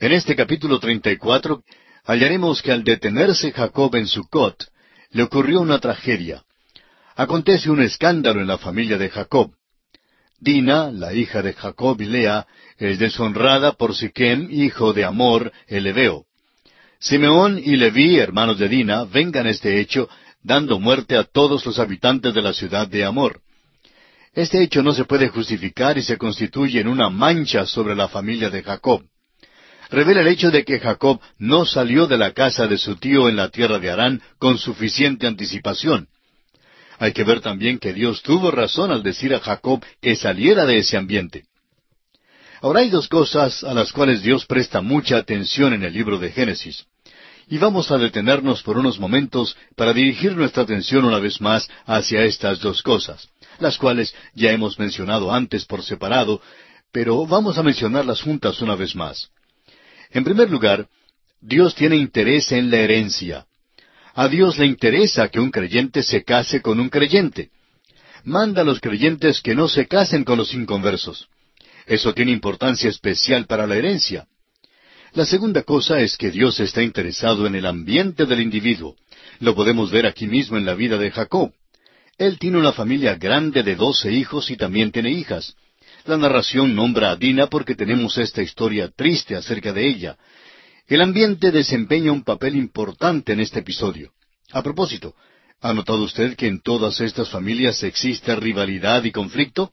En este capítulo 34 hallaremos que al detenerse Jacob en Sucot, le ocurrió una tragedia. Acontece un escándalo en la familia de Jacob. Dina, la hija de Jacob y Lea, es deshonrada por Siquem, hijo de Amor, el Ebeo. Simeón y Leví, hermanos de Dina, vengan este hecho, dando muerte a todos los habitantes de la ciudad de Amor. Este hecho no se puede justificar y se constituye en una mancha sobre la familia de Jacob. Revela el hecho de que Jacob no salió de la casa de su tío en la tierra de Harán con suficiente anticipación. Hay que ver también que Dios tuvo razón al decir a Jacob que saliera de ese ambiente. Ahora hay dos cosas a las cuales Dios presta mucha atención en el libro de Génesis. Y vamos a detenernos por unos momentos para dirigir nuestra atención una vez más hacia estas dos cosas las cuales ya hemos mencionado antes por separado, pero vamos a mencionarlas juntas una vez más. En primer lugar, Dios tiene interés en la herencia. A Dios le interesa que un creyente se case con un creyente. Manda a los creyentes que no se casen con los inconversos. Eso tiene importancia especial para la herencia. La segunda cosa es que Dios está interesado en el ambiente del individuo. Lo podemos ver aquí mismo en la vida de Jacob. Él tiene una familia grande de doce hijos y también tiene hijas. La narración nombra a Dina porque tenemos esta historia triste acerca de ella. El ambiente desempeña un papel importante en este episodio. A propósito, ¿ha notado usted que en todas estas familias existe rivalidad y conflicto?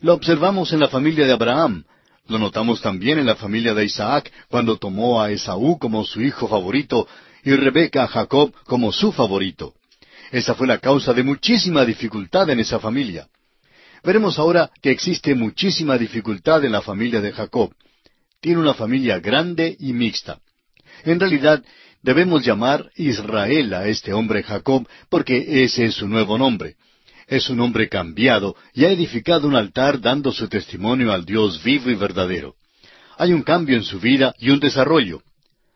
Lo observamos en la familia de Abraham, lo notamos también en la familia de Isaac cuando tomó a Esaú como su hijo favorito y Rebeca a Jacob como su favorito. Esa fue la causa de muchísima dificultad en esa familia. Veremos ahora que existe muchísima dificultad en la familia de Jacob. Tiene una familia grande y mixta. En realidad, debemos llamar Israel a este hombre Jacob porque ese es su nuevo nombre. Es un hombre cambiado y ha edificado un altar dando su testimonio al Dios vivo y verdadero. Hay un cambio en su vida y un desarrollo.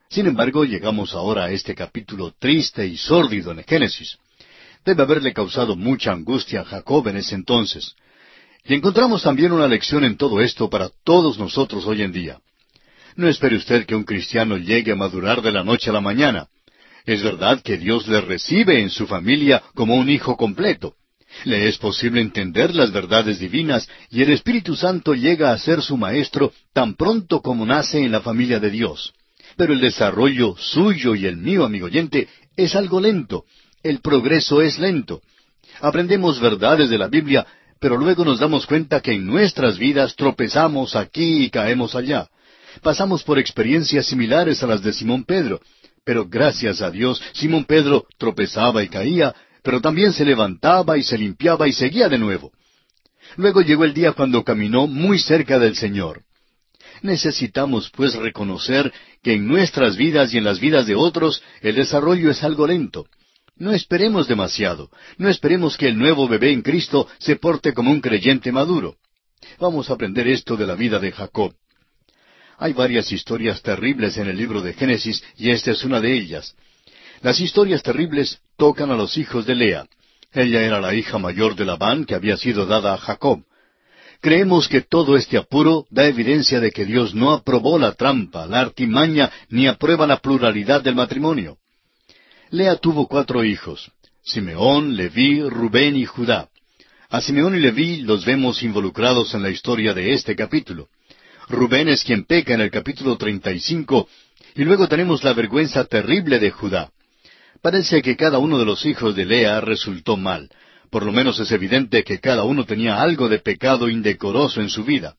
Sin embargo, llegamos ahora a este capítulo triste y sórdido en Génesis debe haberle causado mucha angustia a Jacob en ese entonces. Y encontramos también una lección en todo esto para todos nosotros hoy en día. No espere usted que un cristiano llegue a madurar de la noche a la mañana. Es verdad que Dios le recibe en su familia como un hijo completo. Le es posible entender las verdades divinas y el Espíritu Santo llega a ser su maestro tan pronto como nace en la familia de Dios. Pero el desarrollo suyo y el mío, amigo oyente, es algo lento, el progreso es lento. Aprendemos verdades de la Biblia, pero luego nos damos cuenta que en nuestras vidas tropezamos aquí y caemos allá. Pasamos por experiencias similares a las de Simón Pedro, pero gracias a Dios Simón Pedro tropezaba y caía, pero también se levantaba y se limpiaba y seguía de nuevo. Luego llegó el día cuando caminó muy cerca del Señor. Necesitamos pues reconocer que en nuestras vidas y en las vidas de otros el desarrollo es algo lento. No esperemos demasiado. No esperemos que el nuevo bebé en Cristo se porte como un creyente maduro. Vamos a aprender esto de la vida de Jacob. Hay varias historias terribles en el libro de Génesis y esta es una de ellas. Las historias terribles tocan a los hijos de Lea. Ella era la hija mayor de Labán que había sido dada a Jacob. Creemos que todo este apuro da evidencia de que Dios no aprobó la trampa, la artimaña, ni aprueba la pluralidad del matrimonio. Lea tuvo cuatro hijos, Simeón, Leví, Rubén y Judá. A Simeón y Leví los vemos involucrados en la historia de este capítulo. Rubén es quien peca en el capítulo 35, y luego tenemos la vergüenza terrible de Judá. Parece que cada uno de los hijos de Lea resultó mal. Por lo menos es evidente que cada uno tenía algo de pecado indecoroso en su vida.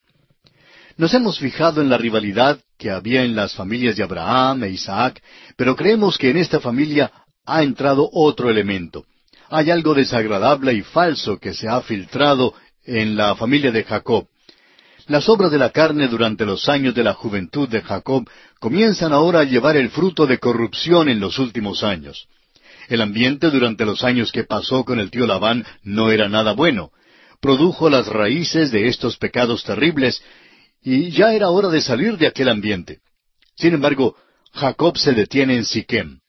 Nos hemos fijado en la rivalidad que había en las familias de Abraham e Isaac, pero creemos que en esta familia ha entrado otro elemento. Hay algo desagradable y falso que se ha filtrado en la familia de Jacob. Las obras de la carne durante los años de la juventud de Jacob comienzan ahora a llevar el fruto de corrupción en los últimos años. El ambiente durante los años que pasó con el tío Labán no era nada bueno. Produjo las raíces de estos pecados terribles y ya era hora de salir de aquel ambiente. Sin embargo, Jacob se detiene en Siquem.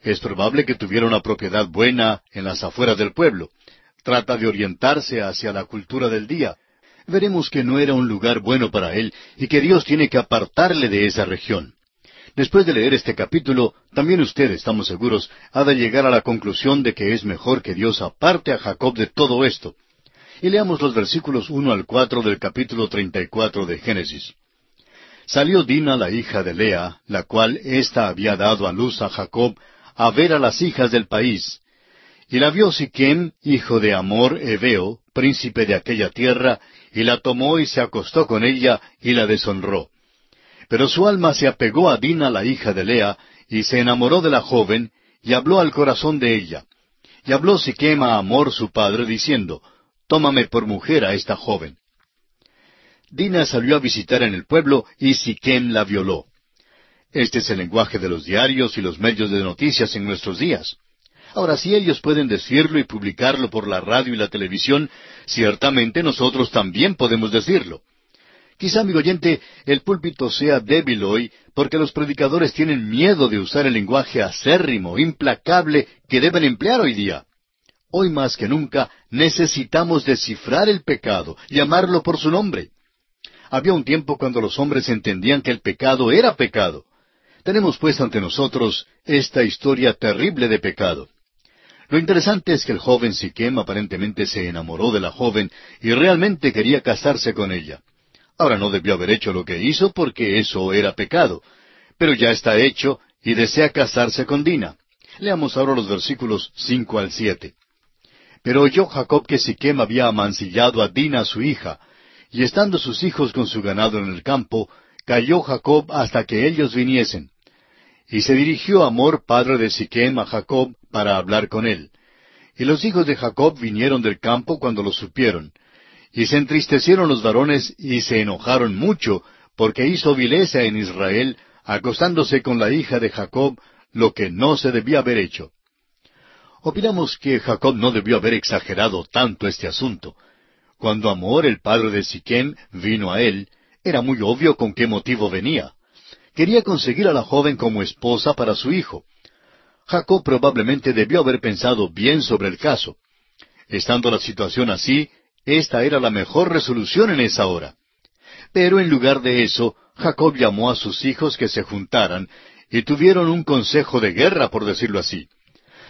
Es probable que tuviera una propiedad buena en las afueras del pueblo. Trata de orientarse hacia la cultura del día. Veremos que no era un lugar bueno para él y que Dios tiene que apartarle de esa región. Después de leer este capítulo, también usted, estamos seguros, ha de llegar a la conclusión de que es mejor que Dios aparte a Jacob de todo esto. Y leamos los versículos uno al cuatro del capítulo treinta y cuatro de Génesis. Salió Dina la hija de Lea, la cual ésta había dado a luz a Jacob, a ver a las hijas del país. Y la vio Siquem, hijo de Amor Ebeo, príncipe de aquella tierra, y la tomó y se acostó con ella, y la deshonró. Pero su alma se apegó a Dina, la hija de Lea, y se enamoró de la joven, y habló al corazón de ella. Y habló Siquem a Amor su padre, diciendo, Tómame por mujer a esta joven. Dina salió a visitar en el pueblo, y Siquem la violó. Este es el lenguaje de los diarios y los medios de noticias en nuestros días. Ahora, si ellos pueden decirlo y publicarlo por la radio y la televisión, ciertamente nosotros también podemos decirlo. Quizá, amigo oyente, el púlpito sea débil hoy porque los predicadores tienen miedo de usar el lenguaje acérrimo, implacable que deben emplear hoy día. Hoy más que nunca necesitamos descifrar el pecado, llamarlo por su nombre. Había un tiempo cuando los hombres entendían que el pecado era pecado. Tenemos pues ante nosotros esta historia terrible de pecado. Lo interesante es que el joven Siquem aparentemente se enamoró de la joven y realmente quería casarse con ella. Ahora no debió haber hecho lo que hizo porque eso era pecado, pero ya está hecho y desea casarse con Dina. Leamos ahora los versículos cinco al siete. Pero oyó Jacob que Siquem había amancillado a Dina su hija, y estando sus hijos con su ganado en el campo, cayó Jacob hasta que ellos viniesen. Y se dirigió Amor, padre de Siquem, a Jacob para hablar con él. Y los hijos de Jacob vinieron del campo cuando lo supieron, y se entristecieron los varones y se enojaron mucho, porque hizo vileza en Israel, acostándose con la hija de Jacob, lo que no se debía haber hecho. Opinamos que Jacob no debió haber exagerado tanto este asunto. Cuando Amor, el padre de Siquem, vino a él, era muy obvio con qué motivo venía. Quería conseguir a la joven como esposa para su hijo. Jacob probablemente debió haber pensado bien sobre el caso. Estando la situación así, esta era la mejor resolución en esa hora. Pero en lugar de eso, Jacob llamó a sus hijos que se juntaran y tuvieron un consejo de guerra, por decirlo así.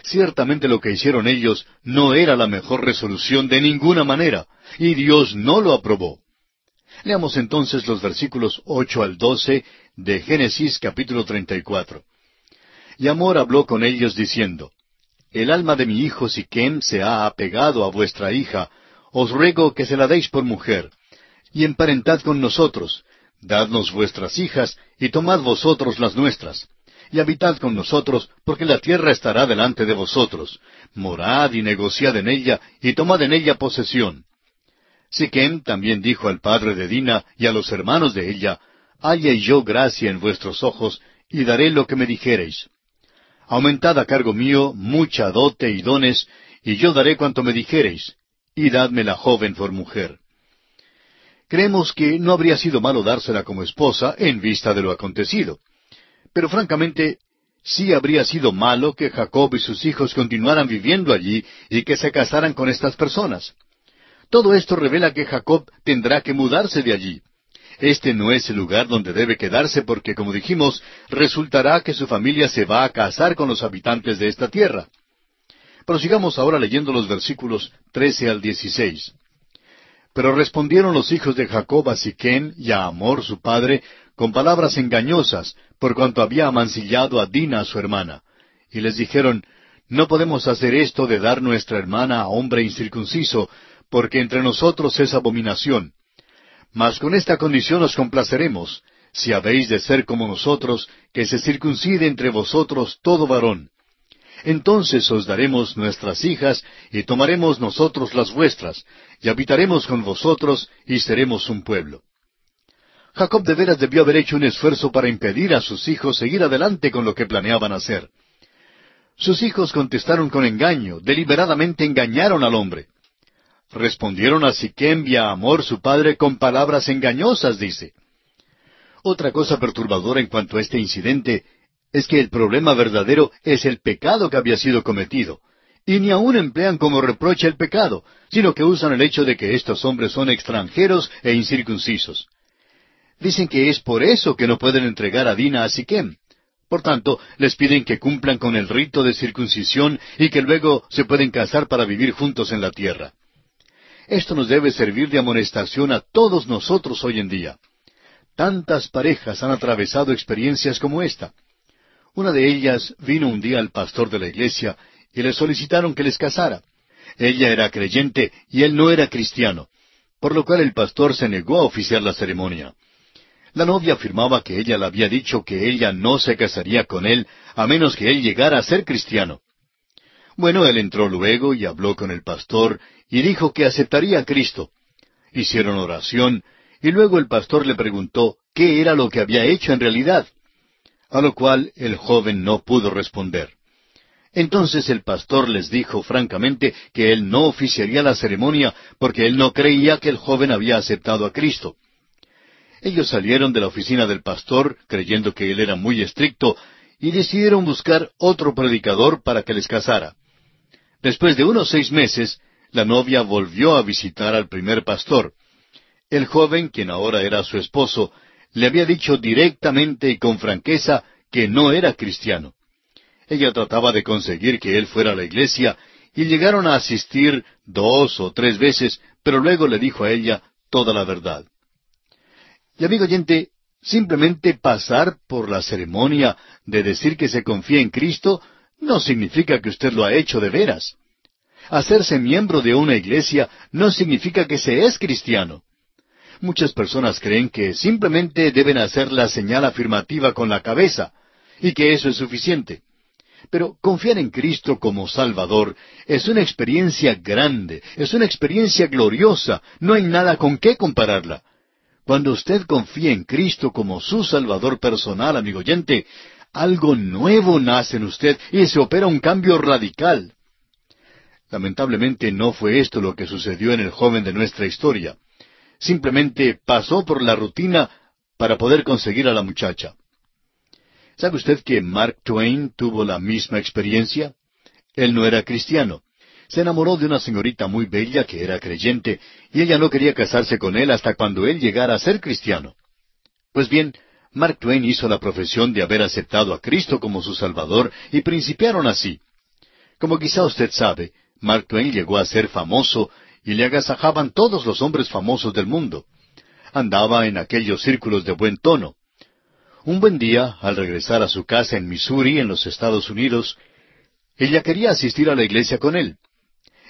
Ciertamente lo que hicieron ellos no era la mejor resolución de ninguna manera, y Dios no lo aprobó. Leamos entonces los versículos ocho al doce de Génesis capítulo treinta y cuatro. Y Amor habló con ellos diciendo, El alma de mi hijo Siquem se ha apegado a vuestra hija, os ruego que se la deis por mujer, y emparentad con nosotros, dadnos vuestras hijas, y tomad vosotros las nuestras, y habitad con nosotros, porque la tierra estará delante de vosotros, morad y negociad en ella, y tomad en ella posesión. Siquem también dijo al padre de Dina y a los hermanos de ella, Halle yo gracia en vuestros ojos, y daré lo que me dijereis. Aumentad a cargo mío mucha dote y dones, y yo daré cuanto me dijereis y dadme la joven por mujer. Creemos que no habría sido malo dársela como esposa en vista de lo acontecido. Pero francamente, sí habría sido malo que Jacob y sus hijos continuaran viviendo allí y que se casaran con estas personas. Todo esto revela que Jacob tendrá que mudarse de allí. Este no es el lugar donde debe quedarse porque, como dijimos, resultará que su familia se va a casar con los habitantes de esta tierra. Prosigamos ahora leyendo los versículos trece al dieciséis. Pero respondieron los hijos de Jacob a Siquén y a Amor su padre con palabras engañosas, por cuanto había amancillado a Dina su hermana. Y les dijeron, No podemos hacer esto de dar nuestra hermana a hombre incircunciso, porque entre nosotros es abominación. Mas con esta condición os complaceremos, si habéis de ser como nosotros, que se circuncide entre vosotros todo varón entonces os daremos nuestras hijas, y tomaremos nosotros las vuestras, y habitaremos con vosotros, y seremos un pueblo. Jacob de veras debió haber hecho un esfuerzo para impedir a sus hijos seguir adelante con lo que planeaban hacer. Sus hijos contestaron con engaño, deliberadamente engañaron al hombre. Respondieron a Siquem y a Amor su padre con palabras engañosas, dice. Otra cosa perturbadora en cuanto a este incidente es que el problema verdadero es el pecado que había sido cometido. Y ni aún emplean como reproche el pecado, sino que usan el hecho de que estos hombres son extranjeros e incircuncisos. Dicen que es por eso que no pueden entregar a Dina a Siquem, Por tanto, les piden que cumplan con el rito de circuncisión y que luego se pueden casar para vivir juntos en la tierra. Esto nos debe servir de amonestación a todos nosotros hoy en día. Tantas parejas han atravesado experiencias como esta. Una de ellas vino un día al pastor de la iglesia y le solicitaron que les casara. Ella era creyente y él no era cristiano, por lo cual el pastor se negó a oficiar la ceremonia. La novia afirmaba que ella le había dicho que ella no se casaría con él a menos que él llegara a ser cristiano. Bueno, él entró luego y habló con el pastor y dijo que aceptaría a Cristo. Hicieron oración y luego el pastor le preguntó qué era lo que había hecho en realidad, a lo cual el joven no pudo responder. Entonces el pastor les dijo francamente que él no oficiaría la ceremonia porque él no creía que el joven había aceptado a Cristo. Ellos salieron de la oficina del pastor creyendo que él era muy estricto y decidieron buscar otro predicador para que les casara. Después de unos seis meses, la novia volvió a visitar al primer pastor. El joven, quien ahora era su esposo, le había dicho directamente y con franqueza que no era cristiano. Ella trataba de conseguir que él fuera a la iglesia y llegaron a asistir dos o tres veces, pero luego le dijo a ella toda la verdad. Y amigo oyente, simplemente pasar por la ceremonia de decir que se confía en Cristo no significa que usted lo ha hecho de veras. Hacerse miembro de una iglesia no significa que se es cristiano. Muchas personas creen que simplemente deben hacer la señal afirmativa con la cabeza y que eso es suficiente. Pero confiar en Cristo como Salvador es una experiencia grande, es una experiencia gloriosa, no hay nada con qué compararla. Cuando usted confía en Cristo como su Salvador personal, amigo oyente, algo nuevo nace en usted y se opera un cambio radical. Lamentablemente no fue esto lo que sucedió en el joven de nuestra historia simplemente pasó por la rutina para poder conseguir a la muchacha. ¿Sabe usted que Mark Twain tuvo la misma experiencia? Él no era cristiano. Se enamoró de una señorita muy bella que era creyente, y ella no quería casarse con él hasta cuando él llegara a ser cristiano. Pues bien, Mark Twain hizo la profesión de haber aceptado a Cristo como su Salvador y principiaron así. Como quizá usted sabe, Mark Twain llegó a ser famoso y le agasajaban todos los hombres famosos del mundo. Andaba en aquellos círculos de buen tono. Un buen día, al regresar a su casa en Missouri, en los Estados Unidos, ella quería asistir a la iglesia con él.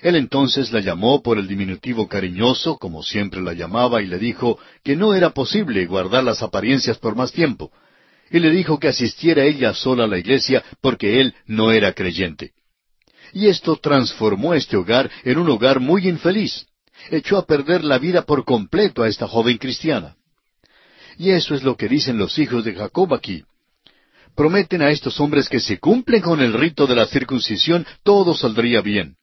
Él entonces la llamó por el diminutivo cariñoso, como siempre la llamaba, y le dijo que no era posible guardar las apariencias por más tiempo, y le dijo que asistiera ella sola a la iglesia porque él no era creyente. Y esto transformó este hogar en un hogar muy infeliz. Echó a perder la vida por completo a esta joven cristiana. Y eso es lo que dicen los hijos de Jacob aquí. Prometen a estos hombres que si cumplen con el rito de la circuncisión, todo saldría bien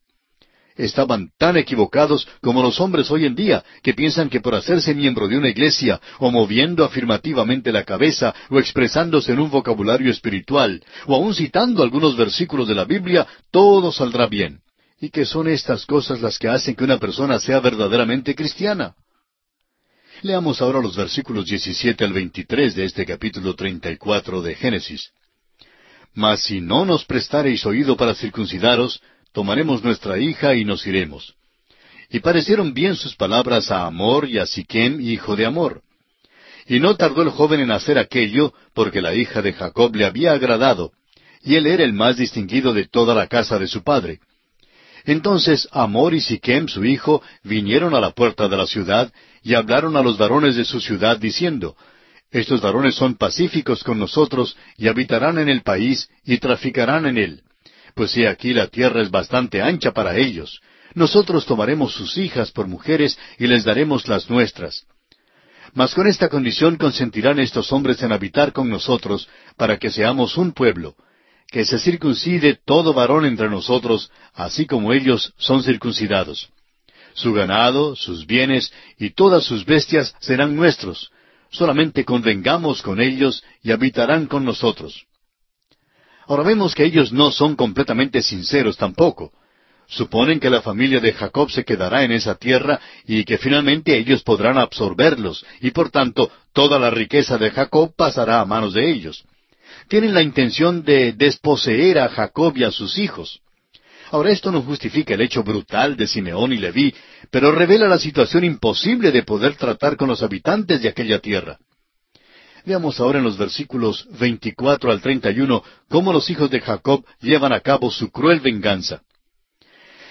estaban tan equivocados como los hombres hoy en día, que piensan que por hacerse miembro de una iglesia, o moviendo afirmativamente la cabeza, o expresándose en un vocabulario espiritual, o aun citando algunos versículos de la Biblia, todo saldrá bien. Y que son estas cosas las que hacen que una persona sea verdaderamente cristiana. Leamos ahora los versículos 17 al 23 de este capítulo 34 de Génesis. Mas si no nos prestareis oído para circuncidaros, tomaremos nuestra hija y nos iremos. Y parecieron bien sus palabras a Amor y a Siquem, hijo de Amor. Y no tardó el joven en hacer aquello, porque la hija de Jacob le había agradado, y él era el más distinguido de toda la casa de su padre. Entonces Amor y Siquem, su hijo, vinieron a la puerta de la ciudad, y hablaron a los varones de su ciudad, diciendo, Estos varones son pacíficos con nosotros, y habitarán en el país, y traficarán en él pues he aquí la tierra es bastante ancha para ellos. Nosotros tomaremos sus hijas por mujeres y les daremos las nuestras. Mas con esta condición consentirán estos hombres en habitar con nosotros, para que seamos un pueblo, que se circuncide todo varón entre nosotros, así como ellos son circuncidados. Su ganado, sus bienes y todas sus bestias serán nuestros. Solamente convengamos con ellos y habitarán con nosotros. Ahora vemos que ellos no son completamente sinceros tampoco. Suponen que la familia de Jacob se quedará en esa tierra y que finalmente ellos podrán absorberlos y por tanto toda la riqueza de Jacob pasará a manos de ellos. Tienen la intención de desposeer a Jacob y a sus hijos. Ahora esto no justifica el hecho brutal de Simeón y Leví, pero revela la situación imposible de poder tratar con los habitantes de aquella tierra. Veamos ahora en los versículos 24 al 31 cómo los hijos de Jacob llevan a cabo su cruel venganza.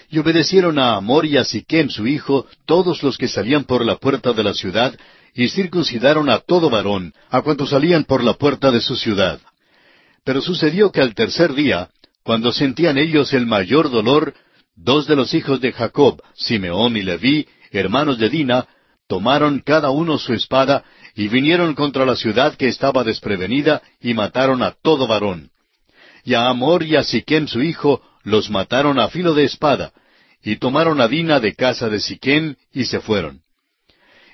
Y obedecieron a Amor y a Siquem su hijo todos los que salían por la puerta de la ciudad, y circuncidaron a todo varón, a cuantos salían por la puerta de su ciudad. Pero sucedió que al tercer día, cuando sentían ellos el mayor dolor, dos de los hijos de Jacob, Simeón y Leví, hermanos de Dina, tomaron cada uno su espada y vinieron contra la ciudad que estaba desprevenida y mataron a todo varón. Y a Amor y a Siquem su hijo los mataron a filo de espada, y tomaron a Dina de casa de Siquem y se fueron.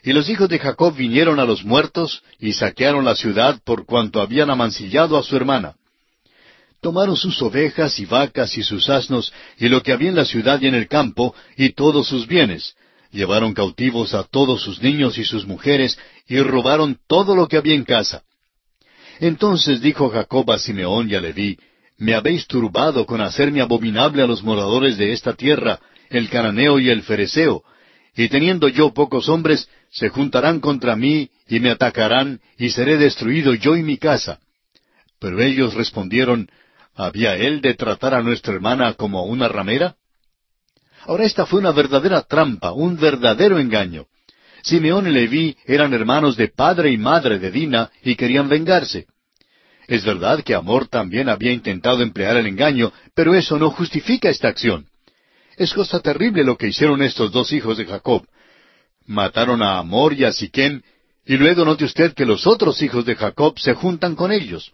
Y los hijos de Jacob vinieron a los muertos y saquearon la ciudad por cuanto habían amancillado a su hermana tomaron sus ovejas y vacas y sus asnos y lo que había en la ciudad y en el campo y todos sus bienes. Llevaron cautivos a todos sus niños y sus mujeres y robaron todo lo que había en casa. Entonces dijo Jacob a Simeón y a Leví, Me habéis turbado con hacerme abominable a los moradores de esta tierra, el cananeo y el fereceo, y teniendo yo pocos hombres, se juntarán contra mí y me atacarán, y seré destruido yo y mi casa. Pero ellos respondieron, ¿Había él de tratar a nuestra hermana como una ramera? Ahora esta fue una verdadera trampa, un verdadero engaño. Simeón y Leví eran hermanos de padre y madre de Dina y querían vengarse. Es verdad que Amor también había intentado emplear el engaño, pero eso no justifica esta acción. Es cosa terrible lo que hicieron estos dos hijos de Jacob. Mataron a Amor y a Siquem, y luego note usted que los otros hijos de Jacob se juntan con ellos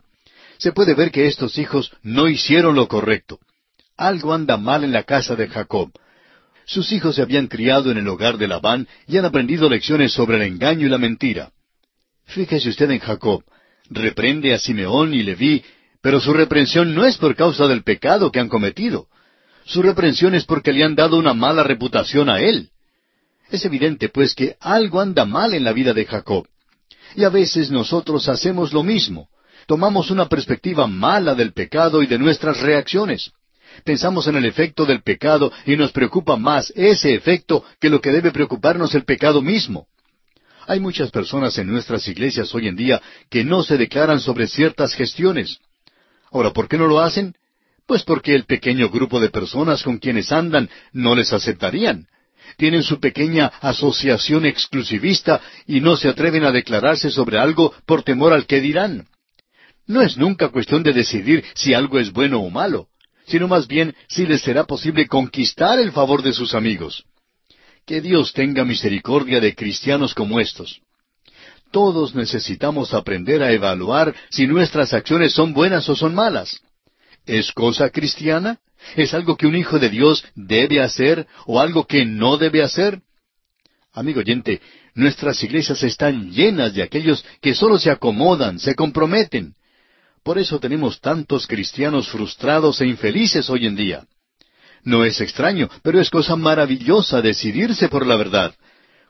se puede ver que estos hijos no hicieron lo correcto. Algo anda mal en la casa de Jacob. Sus hijos se habían criado en el hogar de Labán y han aprendido lecciones sobre el engaño y la mentira. Fíjese usted en Jacob. Reprende a Simeón y Leví, pero su reprensión no es por causa del pecado que han cometido. Su reprensión es porque le han dado una mala reputación a él. Es evidente, pues, que algo anda mal en la vida de Jacob. Y a veces nosotros hacemos lo mismo tomamos una perspectiva mala del pecado y de nuestras reacciones. Pensamos en el efecto del pecado y nos preocupa más ese efecto que lo que debe preocuparnos el pecado mismo. Hay muchas personas en nuestras iglesias hoy en día que no se declaran sobre ciertas gestiones. Ahora, ¿por qué no lo hacen? Pues porque el pequeño grupo de personas con quienes andan no les aceptarían. Tienen su pequeña asociación exclusivista y no se atreven a declararse sobre algo por temor al que dirán. No es nunca cuestión de decidir si algo es bueno o malo, sino más bien si les será posible conquistar el favor de sus amigos. Que Dios tenga misericordia de cristianos como estos. Todos necesitamos aprender a evaluar si nuestras acciones son buenas o son malas. ¿Es cosa cristiana? ¿Es algo que un hijo de Dios debe hacer o algo que no debe hacer? Amigo oyente, nuestras iglesias están llenas de aquellos que solo se acomodan, se comprometen, por eso tenemos tantos cristianos frustrados e infelices hoy en día. No es extraño, pero es cosa maravillosa decidirse por la verdad.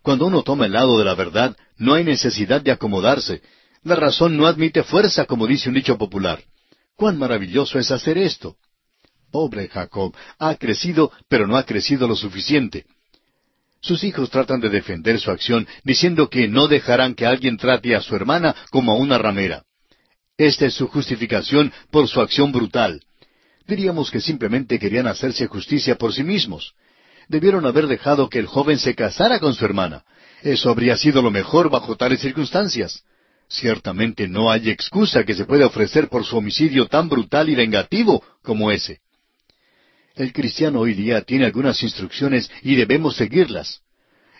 Cuando uno toma el lado de la verdad, no hay necesidad de acomodarse. La razón no admite fuerza, como dice un dicho popular. Cuán maravilloso es hacer esto. Pobre Jacob, ha crecido, pero no ha crecido lo suficiente. Sus hijos tratan de defender su acción diciendo que no dejarán que alguien trate a su hermana como a una ramera. Esta es su justificación por su acción brutal. Diríamos que simplemente querían hacerse justicia por sí mismos. Debieron haber dejado que el joven se casara con su hermana. Eso habría sido lo mejor bajo tales circunstancias. Ciertamente no hay excusa que se pueda ofrecer por su homicidio tan brutal y vengativo como ese. El cristiano hoy día tiene algunas instrucciones y debemos seguirlas.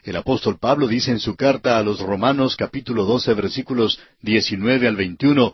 El apóstol Pablo dice en su carta a los Romanos capítulo 12 versículos 19 al 21,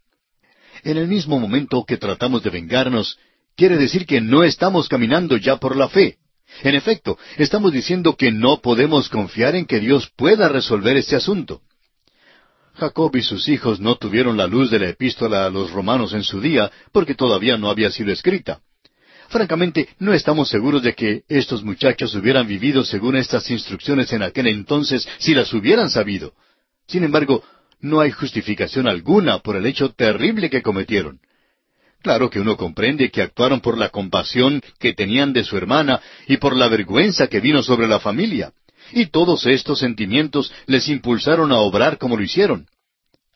En el mismo momento que tratamos de vengarnos, quiere decir que no estamos caminando ya por la fe. En efecto, estamos diciendo que no podemos confiar en que Dios pueda resolver este asunto. Jacob y sus hijos no tuvieron la luz de la epístola a los romanos en su día porque todavía no había sido escrita. Francamente, no estamos seguros de que estos muchachos hubieran vivido según estas instrucciones en aquel entonces si las hubieran sabido. Sin embargo, no hay justificación alguna por el hecho terrible que cometieron. Claro que uno comprende que actuaron por la compasión que tenían de su hermana y por la vergüenza que vino sobre la familia. Y todos estos sentimientos les impulsaron a obrar como lo hicieron.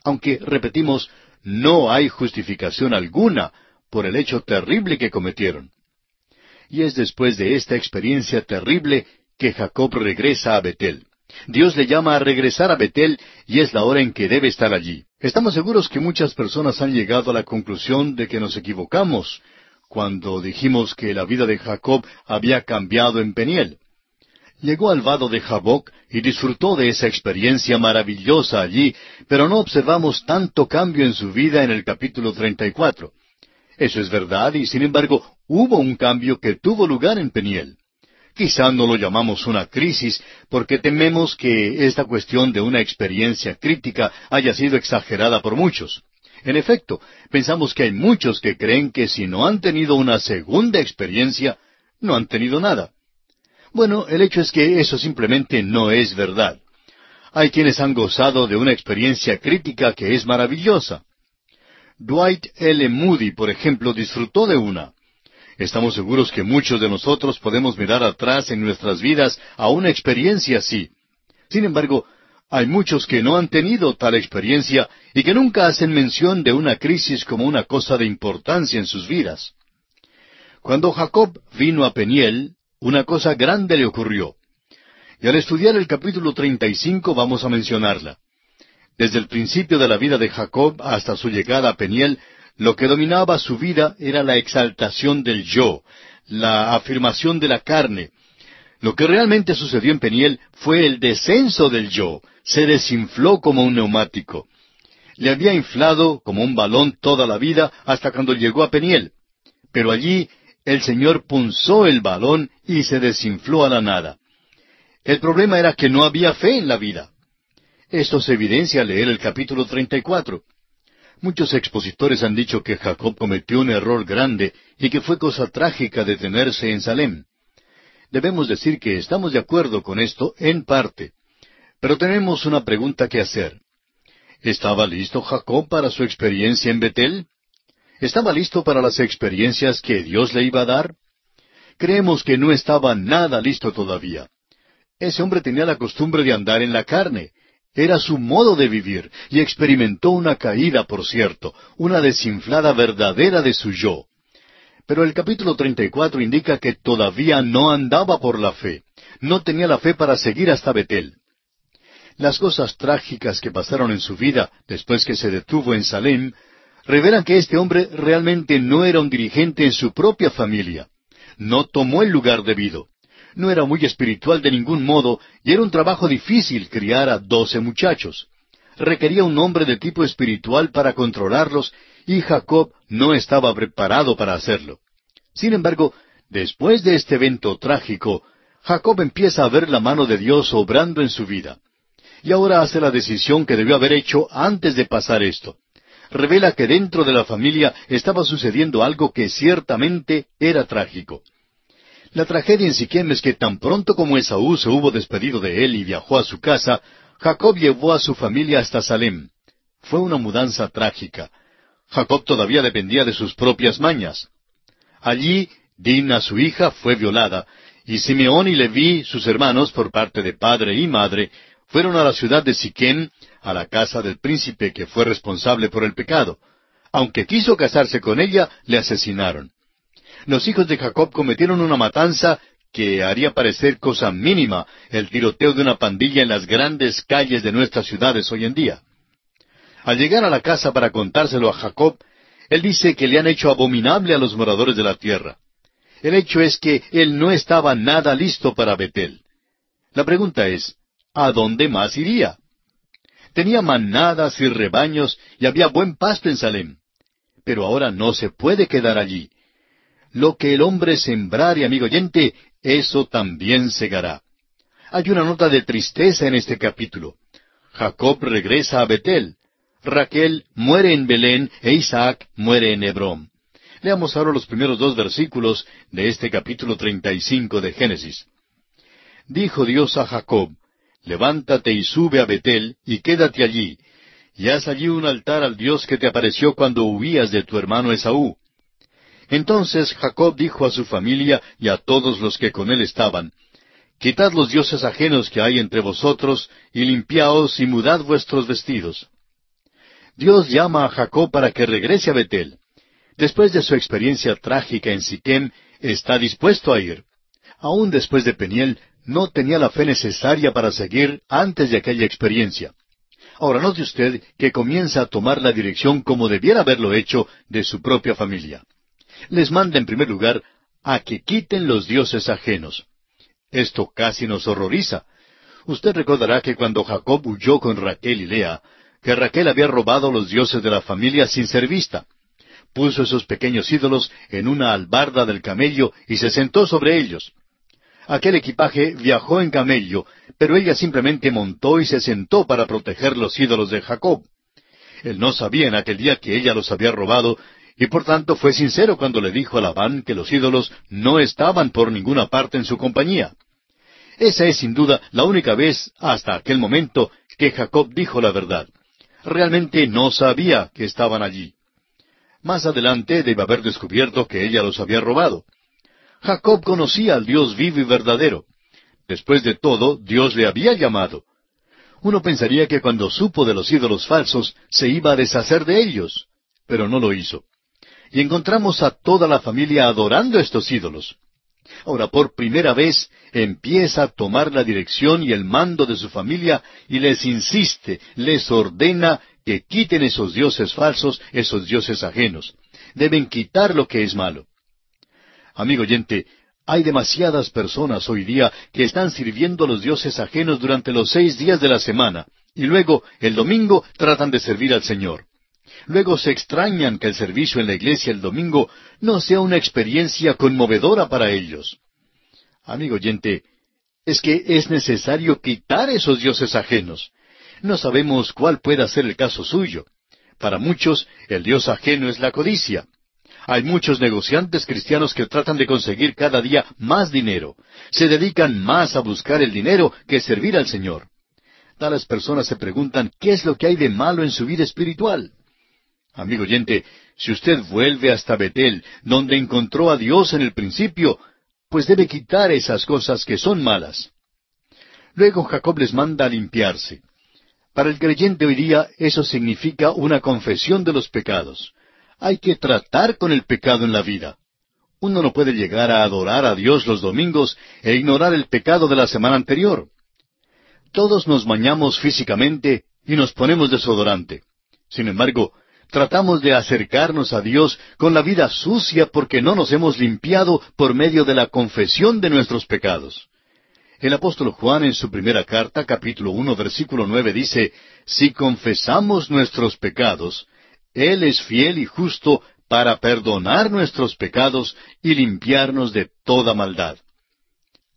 Aunque, repetimos, no hay justificación alguna por el hecho terrible que cometieron. Y es después de esta experiencia terrible que Jacob regresa a Betel. Dios le llama a regresar a Betel y es la hora en que debe estar allí. Estamos seguros que muchas personas han llegado a la conclusión de que nos equivocamos cuando dijimos que la vida de Jacob había cambiado en Peniel. Llegó al vado de Jaboc y disfrutó de esa experiencia maravillosa allí, pero no observamos tanto cambio en su vida en el capítulo 34. Eso es verdad y sin embargo hubo un cambio que tuvo lugar en Peniel. Quizá no lo llamamos una crisis porque tememos que esta cuestión de una experiencia crítica haya sido exagerada por muchos. En efecto, pensamos que hay muchos que creen que si no han tenido una segunda experiencia, no han tenido nada. Bueno, el hecho es que eso simplemente no es verdad. Hay quienes han gozado de una experiencia crítica que es maravillosa. Dwight L. Moody, por ejemplo, disfrutó de una. Estamos seguros que muchos de nosotros podemos mirar atrás en nuestras vidas a una experiencia así. Sin embargo, hay muchos que no han tenido tal experiencia y que nunca hacen mención de una crisis como una cosa de importancia en sus vidas. Cuando Jacob vino a Peniel, una cosa grande le ocurrió. Y al estudiar el capítulo 35 vamos a mencionarla. Desde el principio de la vida de Jacob hasta su llegada a Peniel, lo que dominaba su vida era la exaltación del yo, la afirmación de la carne. Lo que realmente sucedió en Peniel fue el descenso del yo, se desinfló como un neumático. Le había inflado como un balón toda la vida hasta cuando llegó a Peniel. Pero allí el Señor punzó el balón y se desinfló a la nada. El problema era que no había fe en la vida. Esto se evidencia al leer el capítulo 34. Muchos expositores han dicho que Jacob cometió un error grande y que fue cosa trágica detenerse en Salem. Debemos decir que estamos de acuerdo con esto en parte, pero tenemos una pregunta que hacer. ¿Estaba listo Jacob para su experiencia en Betel? ¿Estaba listo para las experiencias que Dios le iba a dar? Creemos que no estaba nada listo todavía. Ese hombre tenía la costumbre de andar en la carne, era su modo de vivir, y experimentó una caída, por cierto, una desinflada verdadera de su yo. Pero el capítulo 34 indica que todavía no andaba por la fe, no tenía la fe para seguir hasta Betel. Las cosas trágicas que pasaron en su vida después que se detuvo en Salem revelan que este hombre realmente no era un dirigente en su propia familia. No tomó el lugar debido no era muy espiritual de ningún modo y era un trabajo difícil criar a doce muchachos. Requería un hombre de tipo espiritual para controlarlos y Jacob no estaba preparado para hacerlo. Sin embargo, después de este evento trágico, Jacob empieza a ver la mano de Dios obrando en su vida. Y ahora hace la decisión que debió haber hecho antes de pasar esto. Revela que dentro de la familia estaba sucediendo algo que ciertamente era trágico. La tragedia en Siquem es que tan pronto como Esaú se hubo despedido de él y viajó a su casa, Jacob llevó a su familia hasta Salem. Fue una mudanza trágica. Jacob todavía dependía de sus propias mañas. Allí, Dina, su hija, fue violada, y Simeón y Leví, sus hermanos, por parte de padre y madre, fueron a la ciudad de Siquem, a la casa del príncipe que fue responsable por el pecado. Aunque quiso casarse con ella, le asesinaron los hijos de Jacob cometieron una matanza que haría parecer cosa mínima el tiroteo de una pandilla en las grandes calles de nuestras ciudades hoy en día. Al llegar a la casa para contárselo a Jacob, él dice que le han hecho abominable a los moradores de la tierra. El hecho es que él no estaba nada listo para Betel. La pregunta es, ¿a dónde más iría? Tenía manadas y rebaños y había buen pasto en Salem. Pero ahora no se puede quedar allí. Lo que el hombre sembrare, amigo oyente, eso también segará. Hay una nota de tristeza en este capítulo. Jacob regresa a Betel. Raquel muere en Belén e Isaac muere en Hebrón. Leamos ahora los primeros dos versículos de este capítulo treinta y cinco de Génesis. Dijo Dios a Jacob, Levántate y sube a Betel, y quédate allí, y haz allí un altar al Dios que te apareció cuando huías de tu hermano Esaú. Entonces Jacob dijo a su familia y a todos los que con él estaban, Quitad los dioses ajenos que hay entre vosotros, y limpiaos y mudad vuestros vestidos. Dios llama a Jacob para que regrese a Betel. Después de su experiencia trágica en Siquem, está dispuesto a ir. Aún después de Peniel, no tenía la fe necesaria para seguir antes de aquella experiencia. Ahora note usted que comienza a tomar la dirección como debiera haberlo hecho de su propia familia. Les manda en primer lugar a que quiten los dioses ajenos. Esto casi nos horroriza. Usted recordará que cuando Jacob huyó con Raquel y Lea, que Raquel había robado los dioses de la familia sin ser vista. Puso esos pequeños ídolos en una albarda del camello y se sentó sobre ellos. Aquel equipaje viajó en camello, pero ella simplemente montó y se sentó para proteger los ídolos de Jacob. Él no sabía en aquel día que ella los había robado, y por tanto fue sincero cuando le dijo a Labán que los ídolos no estaban por ninguna parte en su compañía. Esa es sin duda la única vez hasta aquel momento que Jacob dijo la verdad. Realmente no sabía que estaban allí. Más adelante debe haber descubierto que ella los había robado. Jacob conocía al Dios vivo y verdadero. Después de todo, Dios le había llamado. Uno pensaría que cuando supo de los ídolos falsos se iba a deshacer de ellos, pero no lo hizo. Y encontramos a toda la familia adorando estos ídolos. Ahora, por primera vez, empieza a tomar la dirección y el mando de su familia y les insiste, les ordena que quiten esos dioses falsos, esos dioses ajenos. Deben quitar lo que es malo. Amigo oyente, hay demasiadas personas hoy día que están sirviendo a los dioses ajenos durante los seis días de la semana, y luego, el domingo, tratan de servir al Señor. Luego se extrañan que el servicio en la iglesia el domingo no sea una experiencia conmovedora para ellos. Amigo oyente, es que es necesario quitar esos dioses ajenos. No sabemos cuál pueda ser el caso suyo. Para muchos, el dios ajeno es la codicia. Hay muchos negociantes cristianos que tratan de conseguir cada día más dinero. Se dedican más a buscar el dinero que servir al Señor. Tales personas se preguntan qué es lo que hay de malo en su vida espiritual. Amigo oyente, si usted vuelve hasta Betel, donde encontró a Dios en el principio, pues debe quitar esas cosas que son malas. Luego Jacob les manda a limpiarse. Para el creyente hoy día eso significa una confesión de los pecados. Hay que tratar con el pecado en la vida. Uno no puede llegar a adorar a Dios los domingos e ignorar el pecado de la semana anterior. Todos nos bañamos físicamente y nos ponemos desodorante. Sin embargo, tratamos de acercarnos a Dios con la vida sucia porque no nos hemos limpiado por medio de la confesión de nuestros pecados. El apóstol Juan en su primera carta, capítulo uno, versículo nueve, dice, Si confesamos nuestros pecados, él es fiel y justo para perdonar nuestros pecados y limpiarnos de toda maldad.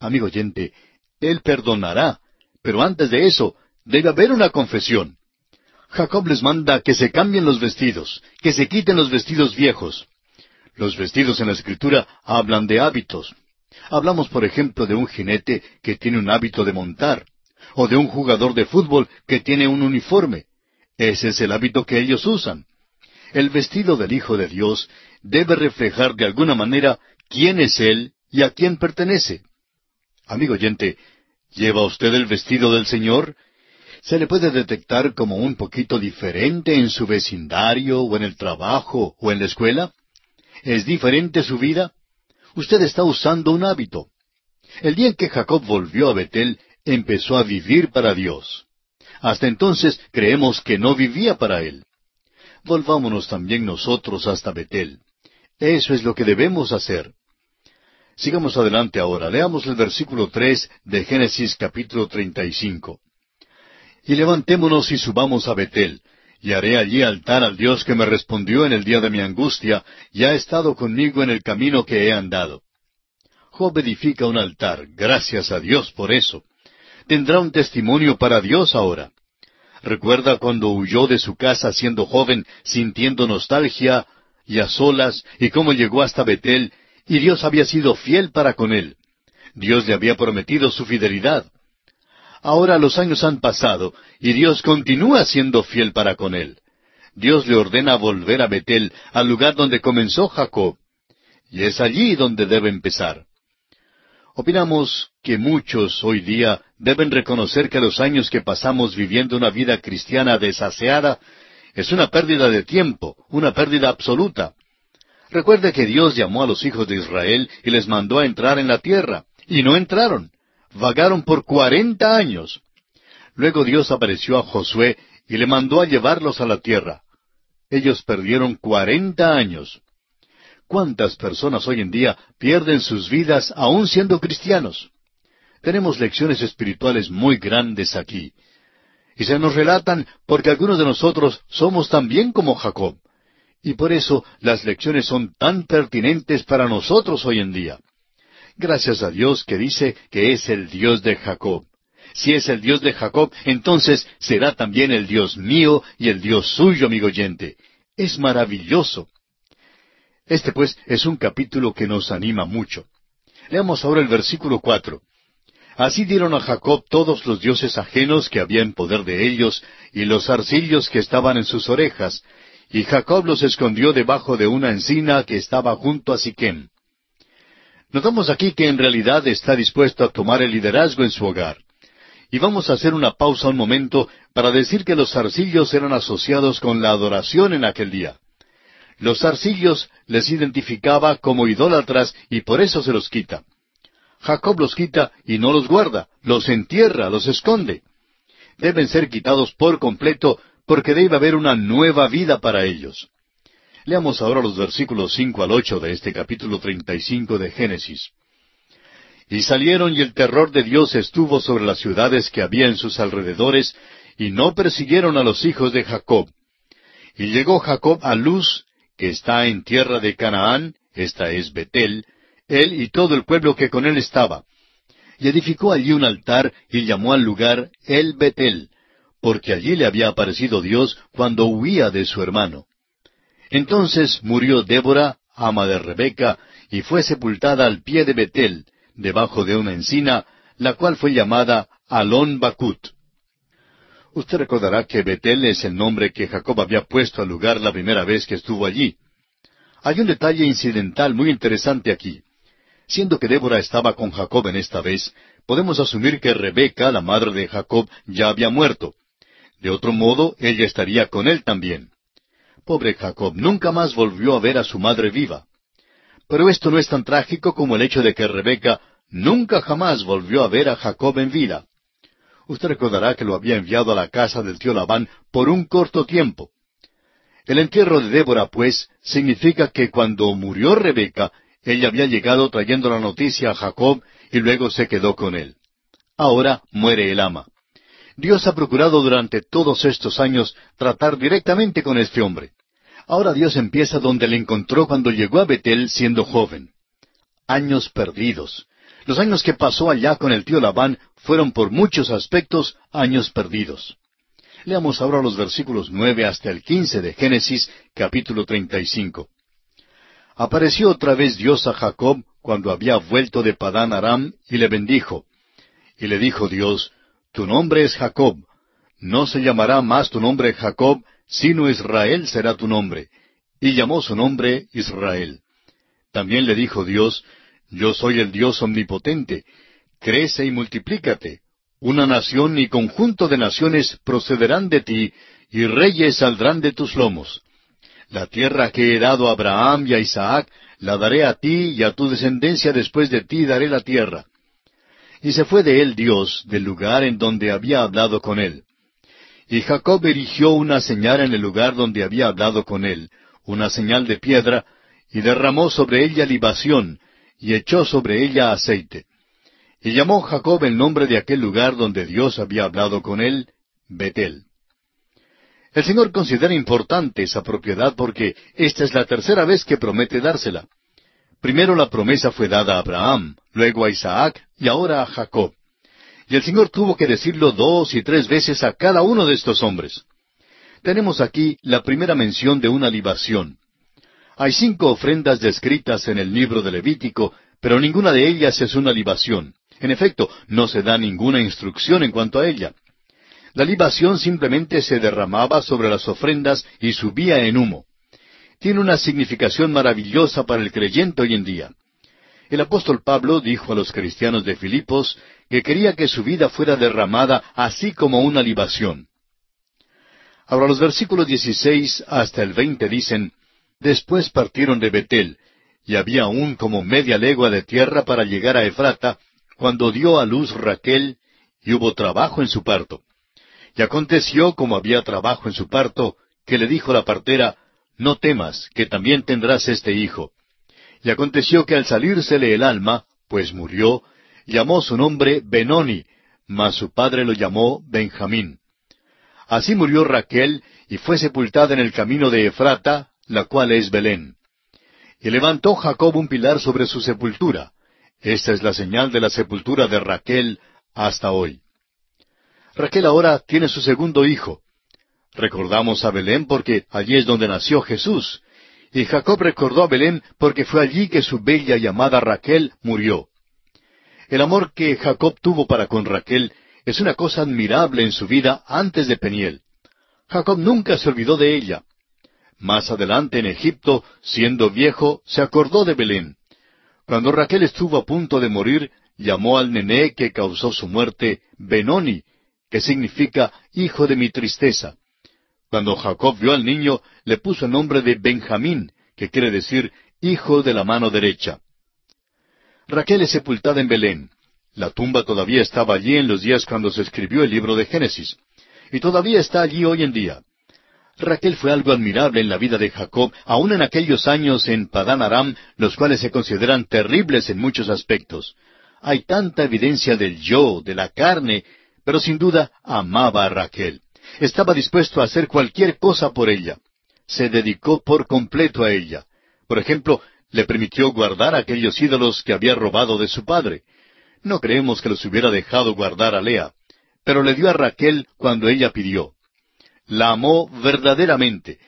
Amigo oyente, Él perdonará, pero antes de eso debe haber una confesión. Jacob les manda que se cambien los vestidos, que se quiten los vestidos viejos. Los vestidos en la Escritura hablan de hábitos. Hablamos, por ejemplo, de un jinete que tiene un hábito de montar, o de un jugador de fútbol que tiene un uniforme. Ese es el hábito que ellos usan. El vestido del Hijo de Dios debe reflejar de alguna manera quién es Él y a quién pertenece. Amigo oyente, ¿lleva usted el vestido del Señor? ¿Se le puede detectar como un poquito diferente en su vecindario o en el trabajo o en la escuela? ¿Es diferente su vida? Usted está usando un hábito. El día en que Jacob volvió a Betel, empezó a vivir para Dios. Hasta entonces creemos que no vivía para Él volvámonos también nosotros hasta Betel. Eso es lo que debemos hacer. Sigamos adelante ahora. Leamos el versículo tres de Génesis capítulo treinta y cinco. Y levantémonos y subamos a Betel, y haré allí altar al Dios que me respondió en el día de mi angustia, y ha estado conmigo en el camino que he andado. Job edifica un altar, gracias a Dios por eso. Tendrá un testimonio para Dios ahora. Recuerda cuando huyó de su casa siendo joven, sintiendo nostalgia y a solas, y cómo llegó hasta Betel, y Dios había sido fiel para con él. Dios le había prometido su fidelidad. Ahora los años han pasado y Dios continúa siendo fiel para con él. Dios le ordena volver a Betel, al lugar donde comenzó Jacob. Y es allí donde debe empezar. Opinamos que muchos hoy día deben reconocer que los años que pasamos viviendo una vida cristiana desaseada es una pérdida de tiempo, una pérdida absoluta. Recuerde que Dios llamó a los hijos de Israel y les mandó a entrar en la tierra, y no entraron. Vagaron por cuarenta años. Luego Dios apareció a Josué y le mandó a llevarlos a la tierra. Ellos perdieron cuarenta años. ¿Cuántas personas hoy en día pierden sus vidas aún siendo cristianos? Tenemos lecciones espirituales muy grandes aquí. Y se nos relatan porque algunos de nosotros somos también como Jacob. Y por eso las lecciones son tan pertinentes para nosotros hoy en día. Gracias a Dios que dice que es el Dios de Jacob. Si es el Dios de Jacob, entonces será también el Dios mío y el Dios suyo, amigo oyente. Es maravilloso. Este pues es un capítulo que nos anima mucho. Leamos ahora el versículo cuatro. Así dieron a Jacob todos los dioses ajenos que había en poder de ellos, y los arcillos que estaban en sus orejas, y Jacob los escondió debajo de una encina que estaba junto a Siquem. Notamos aquí que en realidad está dispuesto a tomar el liderazgo en su hogar. Y vamos a hacer una pausa un momento para decir que los arcillos eran asociados con la adoración en aquel día. Los arcillos les identificaba como idólatras y por eso se los quita. Jacob los quita y no los guarda, los entierra, los esconde. Deben ser quitados por completo porque debe haber una nueva vida para ellos. Leamos ahora los versículos cinco al ocho de este capítulo treinta y cinco de Génesis. Y salieron y el terror de Dios estuvo sobre las ciudades que había en sus alrededores, y no persiguieron a los hijos de Jacob. Y llegó Jacob a Luz, que está en tierra de Canaán, esta es Betel, él y todo el pueblo que con él estaba. Y edificó allí un altar y llamó al lugar El Betel, porque allí le había aparecido Dios cuando huía de su hermano. Entonces murió Débora, ama de Rebeca, y fue sepultada al pie de Betel, debajo de una encina, la cual fue llamada Alon Bakut. Usted recordará que Betel es el nombre que Jacob había puesto al lugar la primera vez que estuvo allí. Hay un detalle incidental muy interesante aquí. Siendo que Débora estaba con Jacob en esta vez, podemos asumir que Rebeca, la madre de Jacob, ya había muerto. De otro modo, ella estaría con él también. Pobre Jacob nunca más volvió a ver a su madre viva. Pero esto no es tan trágico como el hecho de que Rebeca nunca jamás volvió a ver a Jacob en vida. Usted recordará que lo había enviado a la casa del tío Labán por un corto tiempo. El entierro de Débora, pues, significa que cuando murió Rebeca, ella había llegado trayendo la noticia a Jacob y luego se quedó con él. Ahora muere el ama. Dios ha procurado durante todos estos años tratar directamente con este hombre. Ahora Dios empieza donde le encontró cuando llegó a Betel siendo joven. Años perdidos. Los años que pasó allá con el tío Labán fueron por muchos aspectos años perdidos. Leamos ahora los versículos nueve hasta el quince de Génesis, capítulo treinta y cinco. Apareció otra vez Dios a Jacob cuando había vuelto de Padán Aram y le bendijo. Y le dijo Dios, Tu nombre es Jacob, no se llamará más tu nombre Jacob, sino Israel será tu nombre. Y llamó su nombre Israel. También le dijo Dios, Yo soy el Dios omnipotente, crece y multiplícate. Una nación y conjunto de naciones procederán de ti, y reyes saldrán de tus lomos. La tierra que he dado a Abraham y a Isaac, la daré a ti y a tu descendencia después de ti daré la tierra. Y se fue de él Dios del lugar en donde había hablado con él. Y Jacob erigió una señal en el lugar donde había hablado con él, una señal de piedra, y derramó sobre ella libación, y echó sobre ella aceite. Y llamó Jacob el nombre de aquel lugar donde Dios había hablado con él, Betel. El Señor considera importante esa propiedad porque esta es la tercera vez que promete dársela. Primero la promesa fue dada a Abraham, luego a Isaac y ahora a Jacob. Y el Señor tuvo que decirlo dos y tres veces a cada uno de estos hombres. Tenemos aquí la primera mención de una libación. Hay cinco ofrendas descritas en el libro de Levítico, pero ninguna de ellas es una libación. En efecto, no se da ninguna instrucción en cuanto a ella. La libación simplemente se derramaba sobre las ofrendas y subía en humo. Tiene una significación maravillosa para el creyente hoy en día. El apóstol Pablo dijo a los cristianos de Filipos que quería que su vida fuera derramada así como una libación. Ahora los versículos 16 hasta el 20 dicen, Después partieron de Betel, y había aún como media legua de tierra para llegar a Efrata, cuando dio a luz Raquel, y hubo trabajo en su parto. Y aconteció, como había trabajo en su parto, que le dijo la partera, No temas, que también tendrás este hijo. Y aconteció que al salírsele el alma, pues murió, llamó su nombre Benoni, mas su padre lo llamó Benjamín. Así murió Raquel, y fue sepultada en el camino de Efrata, la cual es Belén. Y levantó Jacob un pilar sobre su sepultura. Esta es la señal de la sepultura de Raquel hasta hoy. Raquel ahora tiene su segundo hijo. Recordamos a Belén porque allí es donde nació Jesús. Y Jacob recordó a Belén porque fue allí que su bella llamada Raquel murió. El amor que Jacob tuvo para con Raquel es una cosa admirable en su vida antes de Peniel. Jacob nunca se olvidó de ella. Más adelante en Egipto, siendo viejo, se acordó de Belén. Cuando Raquel estuvo a punto de morir, llamó al nené que causó su muerte Benoni, que significa hijo de mi tristeza. Cuando Jacob vio al niño, le puso el nombre de Benjamín, que quiere decir hijo de la mano derecha. Raquel es sepultada en Belén. La tumba todavía estaba allí en los días cuando se escribió el libro de Génesis, y todavía está allí hoy en día. Raquel fue algo admirable en la vida de Jacob, aun en aquellos años en Padán Aram, los cuales se consideran terribles en muchos aspectos. Hay tanta evidencia del yo, de la carne, pero sin duda amaba a Raquel. Estaba dispuesto a hacer cualquier cosa por ella. Se dedicó por completo a ella. Por ejemplo, le permitió guardar aquellos ídolos que había robado de su padre. No creemos que los hubiera dejado guardar a Lea, pero le dio a Raquel cuando ella pidió la amó verdaderamente.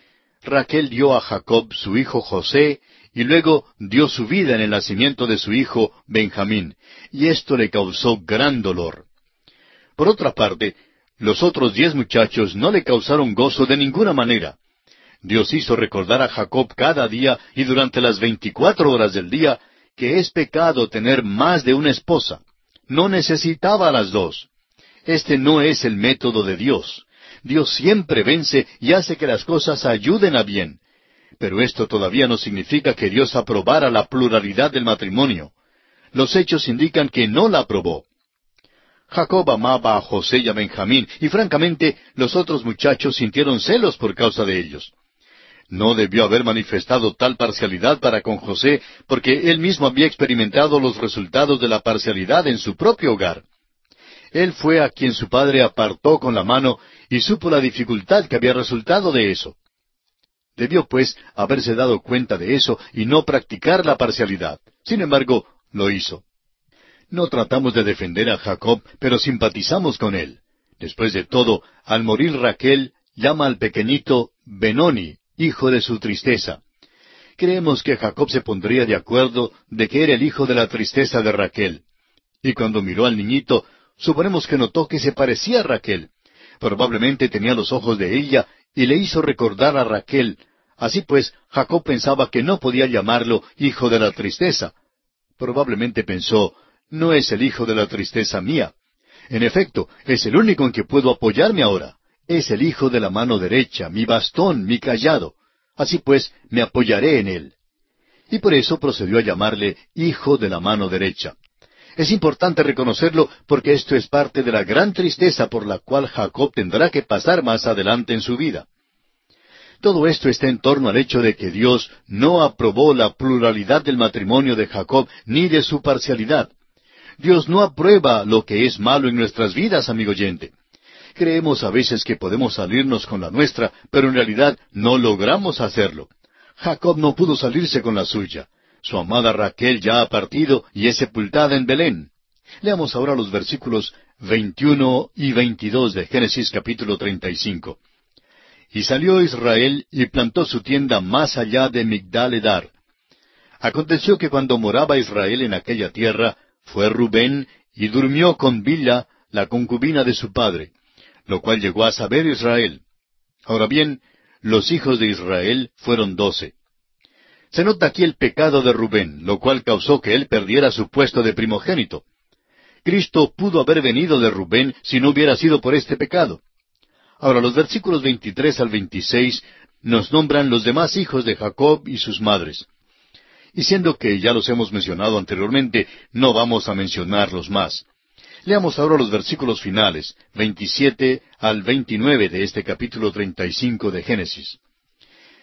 Raquel dio a Jacob su hijo José, y luego dio su vida en el nacimiento de su hijo Benjamín, y esto le causó gran dolor. Por otra parte, los otros diez muchachos no le causaron gozo de ninguna manera. Dios hizo recordar a Jacob cada día y durante las veinticuatro horas del día que es pecado tener más de una esposa. No necesitaba a las dos. Este no es el método de Dios. Dios siempre vence y hace que las cosas ayuden a bien. Pero esto todavía no significa que Dios aprobara la pluralidad del matrimonio. Los hechos indican que no la aprobó. Jacob amaba a José y a Benjamín, y francamente los otros muchachos sintieron celos por causa de ellos. No debió haber manifestado tal parcialidad para con José, porque él mismo había experimentado los resultados de la parcialidad en su propio hogar. Él fue a quien su padre apartó con la mano y supo la dificultad que había resultado de eso. Debió, pues, haberse dado cuenta de eso y no practicar la parcialidad. Sin embargo, lo hizo. No tratamos de defender a Jacob, pero simpatizamos con él. Después de todo, al morir Raquel, llama al pequeñito Benoni, hijo de su tristeza. Creemos que Jacob se pondría de acuerdo de que era el hijo de la tristeza de Raquel. Y cuando miró al niñito, Suponemos que notó que se parecía a Raquel. Probablemente tenía los ojos de ella y le hizo recordar a Raquel. Así pues, Jacob pensaba que no podía llamarlo hijo de la tristeza. Probablemente pensó, no es el hijo de la tristeza mía. En efecto, es el único en que puedo apoyarme ahora. Es el hijo de la mano derecha, mi bastón, mi callado. Así pues, me apoyaré en él. Y por eso procedió a llamarle hijo de la mano derecha. Es importante reconocerlo porque esto es parte de la gran tristeza por la cual Jacob tendrá que pasar más adelante en su vida. Todo esto está en torno al hecho de que Dios no aprobó la pluralidad del matrimonio de Jacob ni de su parcialidad. Dios no aprueba lo que es malo en nuestras vidas, amigo oyente. Creemos a veces que podemos salirnos con la nuestra, pero en realidad no logramos hacerlo. Jacob no pudo salirse con la suya. Su amada Raquel ya ha partido y es sepultada en Belén. Leamos ahora los versículos 21 y 22 de Génesis capítulo 35. Y salió Israel y plantó su tienda más allá de Migdal Edar. Aconteció que cuando moraba Israel en aquella tierra, fue Rubén y durmió con Bila, la concubina de su padre, lo cual llegó a saber Israel. Ahora bien, los hijos de Israel fueron doce. Se nota aquí el pecado de Rubén, lo cual causó que él perdiera su puesto de primogénito. Cristo pudo haber venido de Rubén si no hubiera sido por este pecado. Ahora los versículos 23 al 26 nos nombran los demás hijos de Jacob y sus madres. Y siendo que ya los hemos mencionado anteriormente, no vamos a mencionarlos más. Leamos ahora los versículos finales, 27 al 29 de este capítulo 35 de Génesis.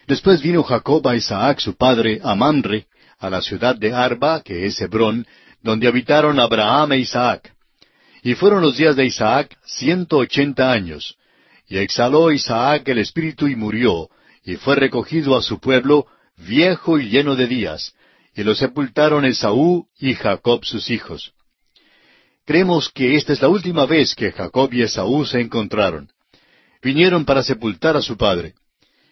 Después vino Jacob a Isaac su padre, a Mamre, a la ciudad de Arba, que es Hebrón, donde habitaron Abraham e Isaac. Y fueron los días de Isaac ciento ochenta años. Y exhaló Isaac el espíritu y murió, y fue recogido a su pueblo, viejo y lleno de días, y lo sepultaron Esaú y Jacob sus hijos. Creemos que esta es la última vez que Jacob y Esaú se encontraron. Vinieron para sepultar a su padre.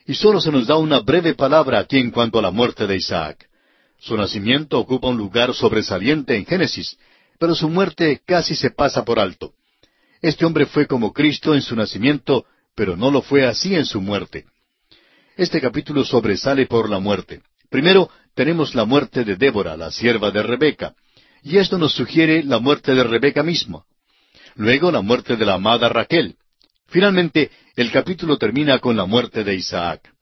Y solo se nos da una breve palabra aquí en cuanto a la muerte de Isaac. Su nacimiento ocupa un lugar sobresaliente en Génesis, pero su muerte casi se pasa por alto. Este hombre fue como Cristo en su nacimiento, pero no lo fue así en su muerte. Este capítulo sobresale por la muerte. Primero, tenemos la muerte de Débora, la sierva de Rebeca, y esto nos sugiere la muerte de Rebeca misma. Luego, la muerte de la amada Raquel. Finalmente, el capítulo termina con la muerte de Isaac.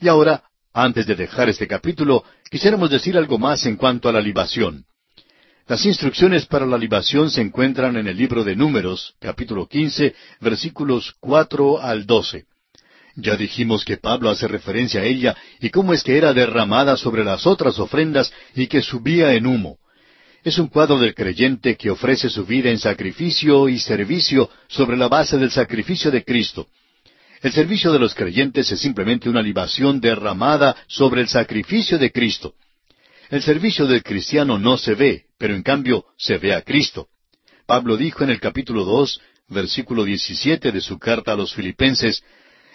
Y ahora, antes de dejar este capítulo, quisiéramos decir algo más en cuanto a la libación. Las instrucciones para la libación se encuentran en el libro de Números, capítulo 15, versículos 4 al 12. Ya dijimos que Pablo hace referencia a ella y cómo es que era derramada sobre las otras ofrendas y que subía en humo. Es un cuadro del creyente que ofrece su vida en sacrificio y servicio sobre la base del sacrificio de Cristo. El servicio de los creyentes es simplemente una libación derramada sobre el sacrificio de Cristo. El servicio del cristiano no se ve, pero en cambio se ve a Cristo. Pablo dijo en el capítulo dos, versículo diecisiete de su carta a los filipenses,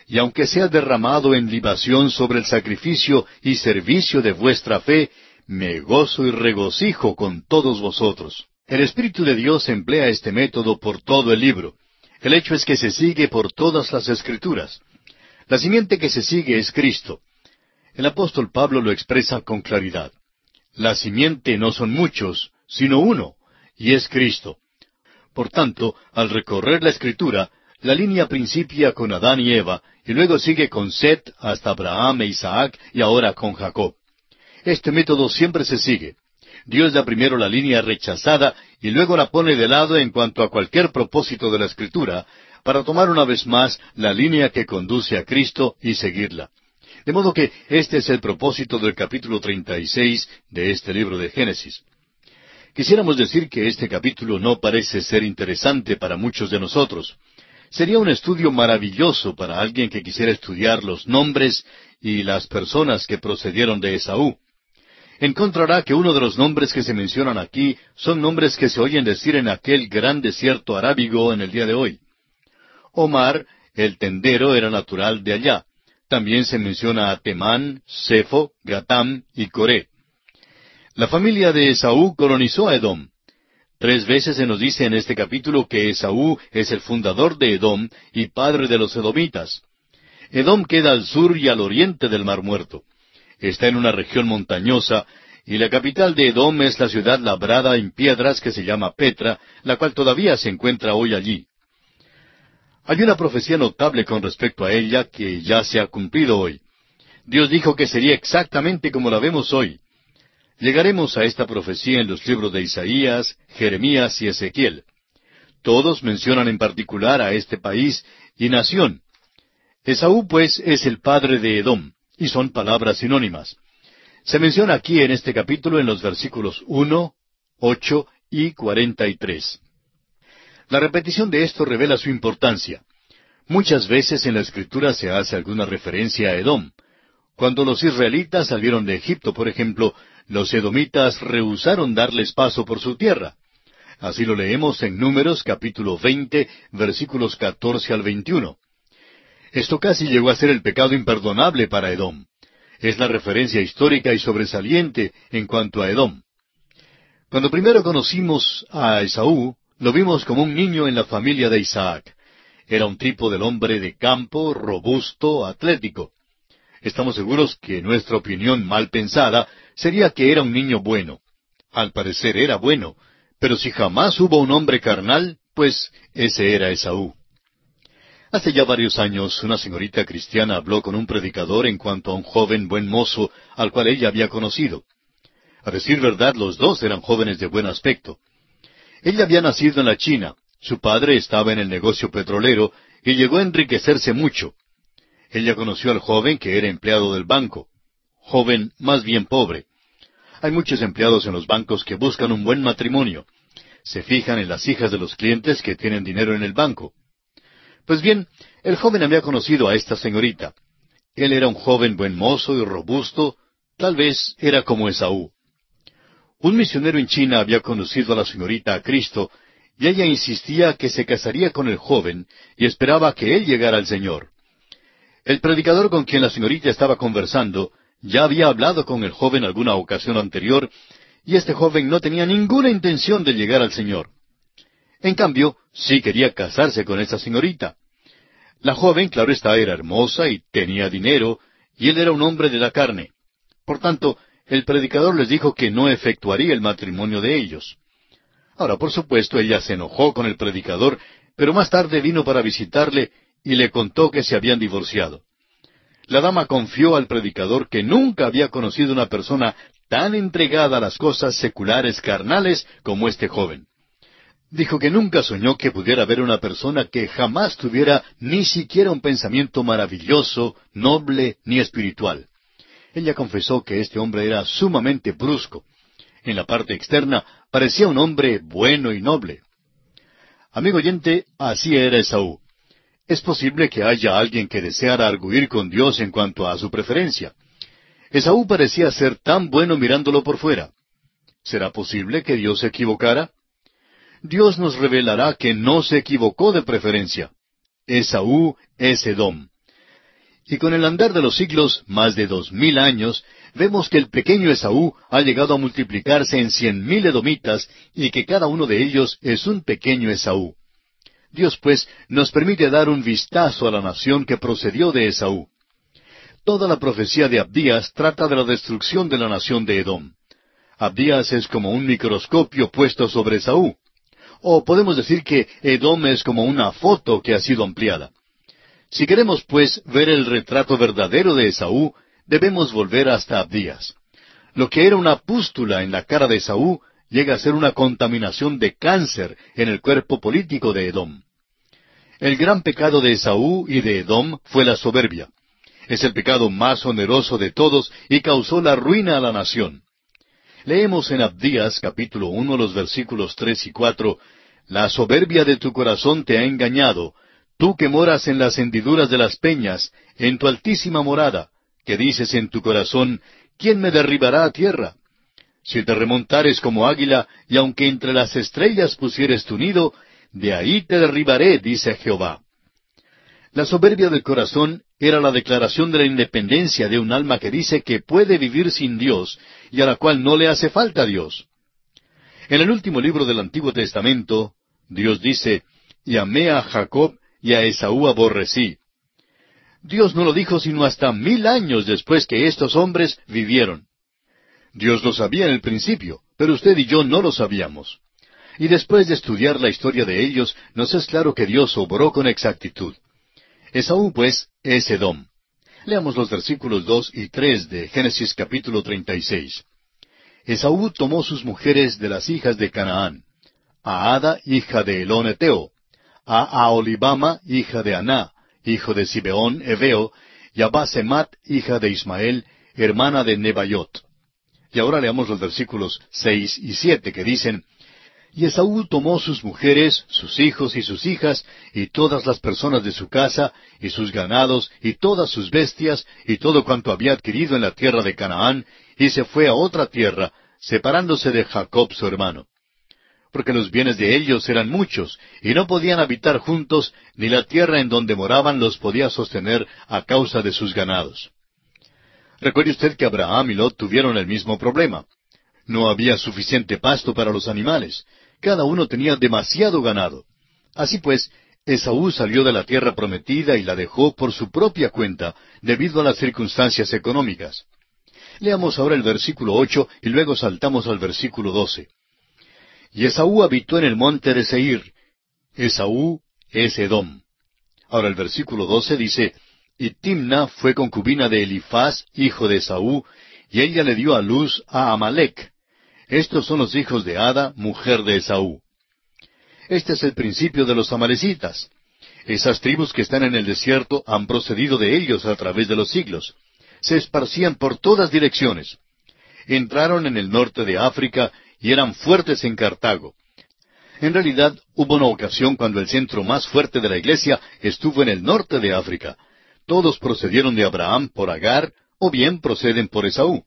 y aunque sea derramado en libación sobre el sacrificio y servicio de vuestra fe, me gozo y regocijo con todos vosotros. El Espíritu de Dios emplea este método por todo el libro. El hecho es que se sigue por todas las escrituras. La simiente que se sigue es Cristo. El apóstol Pablo lo expresa con claridad. La simiente no son muchos, sino uno, y es Cristo. Por tanto, al recorrer la escritura, la línea principia con Adán y Eva, y luego sigue con Set hasta Abraham e Isaac y ahora con Jacob. Este método siempre se sigue. Dios da primero la línea rechazada y luego la pone de lado en cuanto a cualquier propósito de la Escritura, para tomar una vez más la línea que conduce a Cristo y seguirla. De modo que este es el propósito del capítulo 36 de este libro de Génesis. Quisiéramos decir que este capítulo no parece ser interesante para muchos de nosotros. Sería un estudio maravilloso para alguien que quisiera estudiar los nombres y las personas que procedieron de Esaú. Encontrará que uno de los nombres que se mencionan aquí son nombres que se oyen decir en aquel gran desierto arábigo en el día de hoy. Omar, el tendero, era natural de allá. También se menciona a Temán, Sefo, Gatam y Coré. La familia de Esaú colonizó a Edom. Tres veces se nos dice en este capítulo que Esaú es el fundador de Edom y padre de los edomitas. Edom queda al sur y al oriente del Mar Muerto. Está en una región montañosa y la capital de Edom es la ciudad labrada en piedras que se llama Petra, la cual todavía se encuentra hoy allí. Hay una profecía notable con respecto a ella que ya se ha cumplido hoy. Dios dijo que sería exactamente como la vemos hoy. Llegaremos a esta profecía en los libros de Isaías, Jeremías y Ezequiel. Todos mencionan en particular a este país y nación. Esaú, pues, es el padre de Edom, y son palabras sinónimas. Se menciona aquí en este capítulo en los versículos uno, ocho y cuarenta y tres. La repetición de esto revela su importancia. Muchas veces en la Escritura se hace alguna referencia a Edom. Cuando los israelitas salieron de Egipto, por ejemplo, los edomitas rehusaron darles paso por su tierra. Así lo leemos en Números capítulo 20, versículos 14 al 21. Esto casi llegó a ser el pecado imperdonable para Edom. Es la referencia histórica y sobresaliente en cuanto a Edom. Cuando primero conocimos a Esaú, lo vimos como un niño en la familia de Isaac. Era un tipo del hombre de campo, robusto, atlético. Estamos seguros que nuestra opinión mal pensada sería que era un niño bueno. Al parecer era bueno, pero si jamás hubo un hombre carnal, pues ese era Esaú. Hace ya varios años una señorita cristiana habló con un predicador en cuanto a un joven buen mozo al cual ella había conocido. A decir verdad, los dos eran jóvenes de buen aspecto. Ella había nacido en la China, su padre estaba en el negocio petrolero y llegó a enriquecerse mucho. Ella conoció al joven que era empleado del banco, joven más bien pobre. Hay muchos empleados en los bancos que buscan un buen matrimonio. Se fijan en las hijas de los clientes que tienen dinero en el banco. Pues bien, el joven había conocido a esta señorita. Él era un joven buen mozo y robusto, tal vez era como Esaú. Un misionero en China había conducido a la señorita a Cristo, y ella insistía que se casaría con el joven y esperaba que él llegara al Señor. El predicador con quien la señorita estaba conversando ya había hablado con el joven alguna ocasión anterior, y este joven no tenía ninguna intención de llegar al Señor. En cambio, sí quería casarse con esa señorita. La joven, claro está, era hermosa y tenía dinero, y él era un hombre de la carne. Por tanto, el predicador les dijo que no efectuaría el matrimonio de ellos. Ahora, por supuesto, ella se enojó con el predicador, pero más tarde vino para visitarle y le contó que se habían divorciado. La dama confió al predicador que nunca había conocido una persona tan entregada a las cosas seculares carnales como este joven. Dijo que nunca soñó que pudiera haber una persona que jamás tuviera ni siquiera un pensamiento maravilloso, noble ni espiritual. Ella confesó que este hombre era sumamente brusco. En la parte externa parecía un hombre bueno y noble. Amigo oyente, así era Esaú. Es posible que haya alguien que deseara arguir con Dios en cuanto a su preferencia. Esaú parecía ser tan bueno mirándolo por fuera. ¿Será posible que Dios se equivocara? Dios nos revelará que no se equivocó de preferencia. Esaú es Edom. Y con el andar de los siglos, más de dos mil años, vemos que el pequeño Esaú ha llegado a multiplicarse en cien mil edomitas y que cada uno de ellos es un pequeño Esaú. Dios, pues, nos permite dar un vistazo a la nación que procedió de Esaú. Toda la profecía de Abdías trata de la destrucción de la nación de Edom. Abdías es como un microscopio puesto sobre Esaú. O podemos decir que Edom es como una foto que ha sido ampliada. Si queremos, pues, ver el retrato verdadero de Esaú, debemos volver hasta Abdías. Lo que era una pústula en la cara de Esaú llega a ser una contaminación de cáncer en el cuerpo político de Edom. El gran pecado de Esaú y de Edom fue la soberbia. Es el pecado más oneroso de todos y causó la ruina a la nación. Leemos en Abdías capítulo uno los versículos tres y cuatro La soberbia de tu corazón te ha engañado, tú que moras en las hendiduras de las peñas, en tu altísima morada, que dices en tu corazón, ¿quién me derribará a tierra? Si te remontares como águila, y aunque entre las estrellas pusieres tu nido, de ahí te derribaré, dice Jehová. La soberbia del corazón era la declaración de la independencia de un alma que dice que puede vivir sin Dios y a la cual no le hace falta Dios. En el último libro del Antiguo Testamento, Dios dice, y amé a Jacob y a Esaú aborrecí. Dios no lo dijo sino hasta mil años después que estos hombres vivieron. Dios lo sabía en el principio, pero usted y yo no lo sabíamos. Y después de estudiar la historia de ellos, nos es claro que Dios obró con exactitud. Esaú, pues, es Edom. Leamos los versículos dos y tres de Génesis capítulo treinta y seis. Esaú tomó sus mujeres de las hijas de Canaán, a Ada, hija de Elón Eteo, a Aolibama, hija de Aná, hijo de Sibeón, Eveo, y a Basemat, hija de Ismael, hermana de Nebayot. Y ahora leamos los versículos seis y siete que dicen, Y Esaú tomó sus mujeres, sus hijos y sus hijas, y todas las personas de su casa, y sus ganados, y todas sus bestias, y todo cuanto había adquirido en la tierra de Canaán, y se fue a otra tierra, separándose de Jacob su hermano. Porque los bienes de ellos eran muchos, y no podían habitar juntos, ni la tierra en donde moraban los podía sostener a causa de sus ganados. Recuerde usted que Abraham y Lot tuvieron el mismo problema. No había suficiente pasto para los animales, cada uno tenía demasiado ganado. Así pues, Esaú salió de la tierra prometida y la dejó por su propia cuenta, debido a las circunstancias económicas. Leamos ahora el versículo ocho y luego saltamos al versículo doce. Y Esaú habitó en el monte de Seir. Esaú es Edom. Ahora el versículo doce dice, Y Timna fue concubina de Elifaz, hijo de Esaú, y ella le dio a luz a Amalek. Estos son los hijos de Ada, mujer de Esaú. Este es el principio de los amalecitas. Esas tribus que están en el desierto han procedido de ellos a través de los siglos. Se esparcían por todas direcciones. Entraron en el norte de África y eran fuertes en Cartago. En realidad, hubo una ocasión cuando el centro más fuerte de la iglesia estuvo en el norte de África. Todos procedieron de Abraham por Agar, o bien proceden por Esaú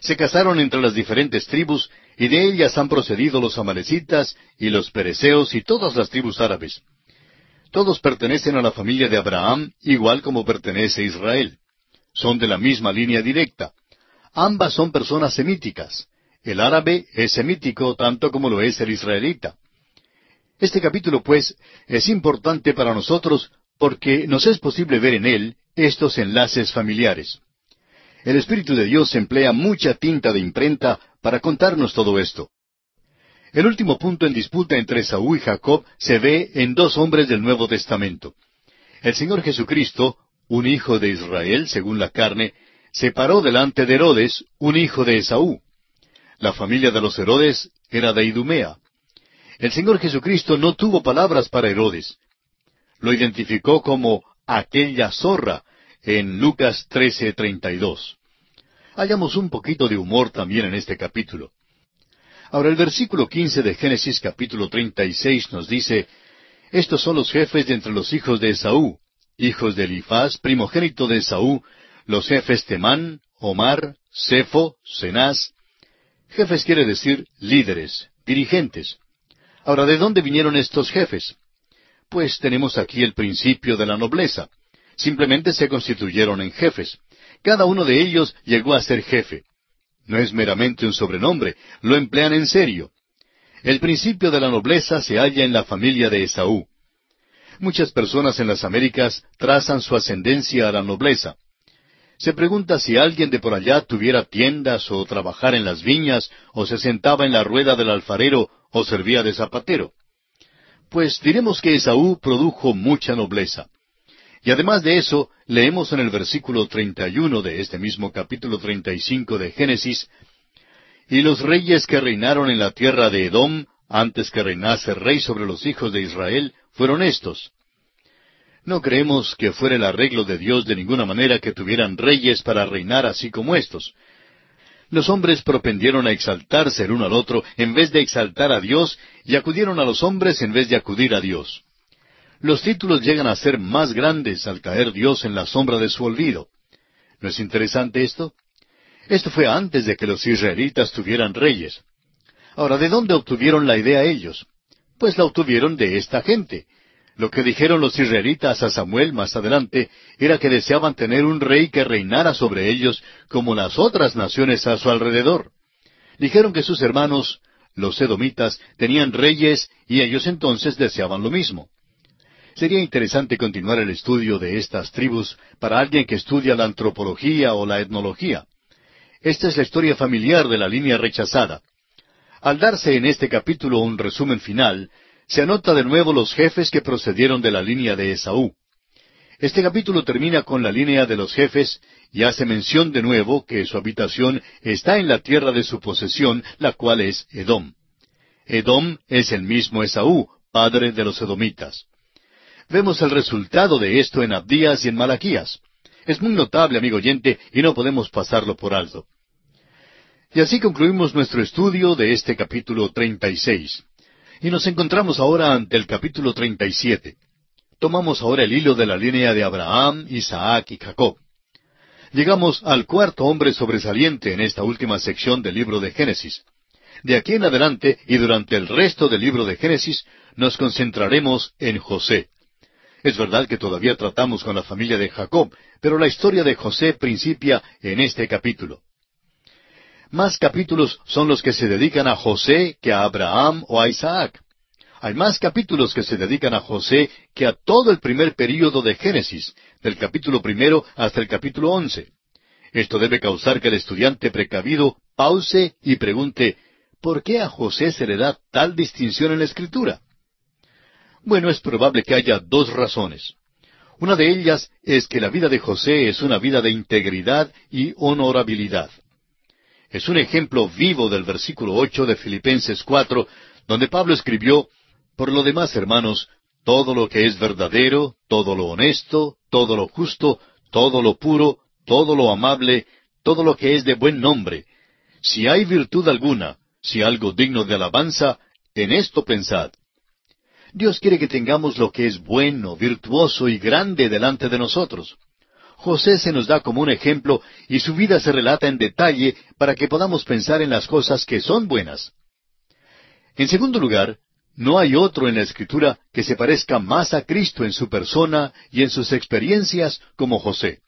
se casaron entre las diferentes tribus, y de ellas han procedido los amalecitas y los pereceos y todas las tribus árabes. Todos pertenecen a la familia de Abraham, igual como pertenece Israel. Son de la misma línea directa. Ambas son personas semíticas. El árabe es semítico tanto como lo es el israelita. Este capítulo, pues, es importante para nosotros porque nos es posible ver en él estos enlaces familiares. El Espíritu de Dios emplea mucha tinta de imprenta para contarnos todo esto. El último punto en disputa entre Saúl y Jacob se ve en dos hombres del Nuevo Testamento. El Señor Jesucristo, un hijo de Israel según la carne, se paró delante de Herodes, un hijo de Esaú. La familia de los Herodes era de Idumea. El Señor Jesucristo no tuvo palabras para Herodes. Lo identificó como aquella zorra, en Lucas 13:32. Hallamos un poquito de humor también en este capítulo. Ahora el versículo 15 de Génesis capítulo 36 nos dice, Estos son los jefes de entre los hijos de Esaú, hijos de Elifaz, primogénito de Esaú, los jefes Temán, Omar, Cefo, Cenaz. Jefes quiere decir líderes, dirigentes. Ahora, ¿de dónde vinieron estos jefes? Pues tenemos aquí el principio de la nobleza simplemente se constituyeron en jefes. Cada uno de ellos llegó a ser jefe. No es meramente un sobrenombre, lo emplean en serio. El principio de la nobleza se halla en la familia de Esaú. Muchas personas en las Américas trazan su ascendencia a la nobleza. Se pregunta si alguien de por allá tuviera tiendas o trabajara en las viñas o se sentaba en la rueda del alfarero o servía de zapatero. Pues diremos que Esaú produjo mucha nobleza. Y además de eso, leemos en el versículo 31 de este mismo capítulo 35 de Génesis, Y los reyes que reinaron en la tierra de Edom, antes que reinase rey sobre los hijos de Israel, fueron estos. No creemos que fuera el arreglo de Dios de ninguna manera que tuvieran reyes para reinar así como estos. Los hombres propendieron a exaltarse el uno al otro en vez de exaltar a Dios y acudieron a los hombres en vez de acudir a Dios. Los títulos llegan a ser más grandes al caer Dios en la sombra de su olvido. ¿No es interesante esto? Esto fue antes de que los israelitas tuvieran reyes. Ahora, ¿de dónde obtuvieron la idea ellos? Pues la obtuvieron de esta gente. Lo que dijeron los israelitas a Samuel más adelante era que deseaban tener un rey que reinara sobre ellos como las otras naciones a su alrededor. Dijeron que sus hermanos, los edomitas, tenían reyes y ellos entonces deseaban lo mismo. Sería interesante continuar el estudio de estas tribus para alguien que estudia la antropología o la etnología. Esta es la historia familiar de la línea rechazada. Al darse en este capítulo un resumen final, se anota de nuevo los jefes que procedieron de la línea de Esaú. Este capítulo termina con la línea de los jefes y hace mención de nuevo que su habitación está en la tierra de su posesión, la cual es Edom. Edom es el mismo Esaú, padre de los edomitas. Vemos el resultado de esto en Abdías y en Malaquías. Es muy notable, amigo oyente, y no podemos pasarlo por alto. Y así concluimos nuestro estudio de este capítulo 36. Y nos encontramos ahora ante el capítulo 37. Tomamos ahora el hilo de la línea de Abraham, Isaac y Jacob. Llegamos al cuarto hombre sobresaliente en esta última sección del libro de Génesis. De aquí en adelante y durante el resto del libro de Génesis nos concentraremos en José. Es verdad que todavía tratamos con la familia de Jacob, pero la historia de José principia en este capítulo. Más capítulos son los que se dedican a José que a Abraham o a Isaac. Hay más capítulos que se dedican a José que a todo el primer período de Génesis, del capítulo primero hasta el capítulo once. Esto debe causar que el estudiante precavido pause y pregunte, ¿por qué a José se le da tal distinción en la Escritura? Bueno, es probable que haya dos razones. Una de ellas es que la vida de José es una vida de integridad y honorabilidad. Es un ejemplo vivo del versículo ocho de Filipenses cuatro, donde Pablo escribió Por lo demás, hermanos, todo lo que es verdadero, todo lo honesto, todo lo justo, todo lo puro, todo lo amable, todo lo que es de buen nombre. Si hay virtud alguna, si algo digno de alabanza, en esto pensad. Dios quiere que tengamos lo que es bueno, virtuoso y grande delante de nosotros. José se nos da como un ejemplo y su vida se relata en detalle para que podamos pensar en las cosas que son buenas. En segundo lugar, no hay otro en la Escritura que se parezca más a Cristo en su persona y en sus experiencias como José.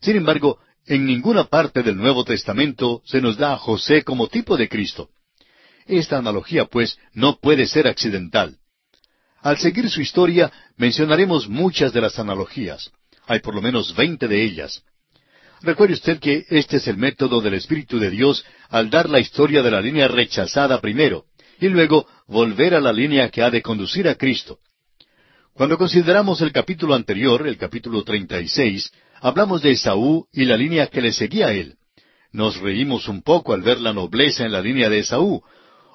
Sin embargo, en ninguna parte del Nuevo Testamento se nos da a José como tipo de Cristo. Esta analogía, pues, no puede ser accidental. Al seguir su historia, mencionaremos muchas de las analogías. Hay por lo menos veinte de ellas. Recuerde usted que este es el método del Espíritu de Dios al dar la historia de la línea rechazada primero, y luego volver a la línea que ha de conducir a Cristo. Cuando consideramos el capítulo anterior, el capítulo 36, hablamos de Esaú y la línea que le seguía a él. Nos reímos un poco al ver la nobleza en la línea de Esaú,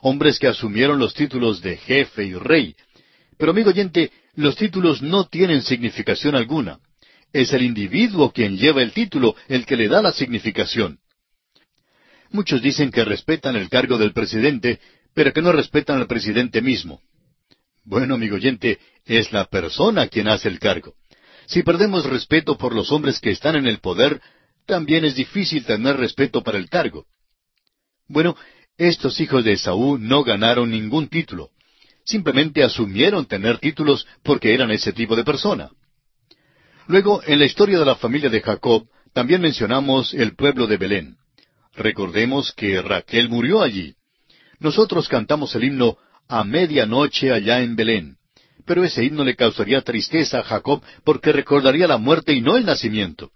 hombres que asumieron los títulos de jefe y rey, pero amigo oyente, los títulos no tienen significación alguna. Es el individuo quien lleva el título el que le da la significación. Muchos dicen que respetan el cargo del presidente, pero que no respetan al presidente mismo. Bueno, amigo oyente, es la persona quien hace el cargo. Si perdemos respeto por los hombres que están en el poder, también es difícil tener respeto para el cargo. Bueno, estos hijos de Esaú no ganaron ningún título simplemente asumieron tener títulos porque eran ese tipo de persona. Luego, en la historia de la familia de Jacob, también mencionamos el pueblo de Belén. Recordemos que Raquel murió allí. Nosotros cantamos el himno A medianoche allá en Belén. Pero ese himno le causaría tristeza a Jacob porque recordaría la muerte y no el nacimiento.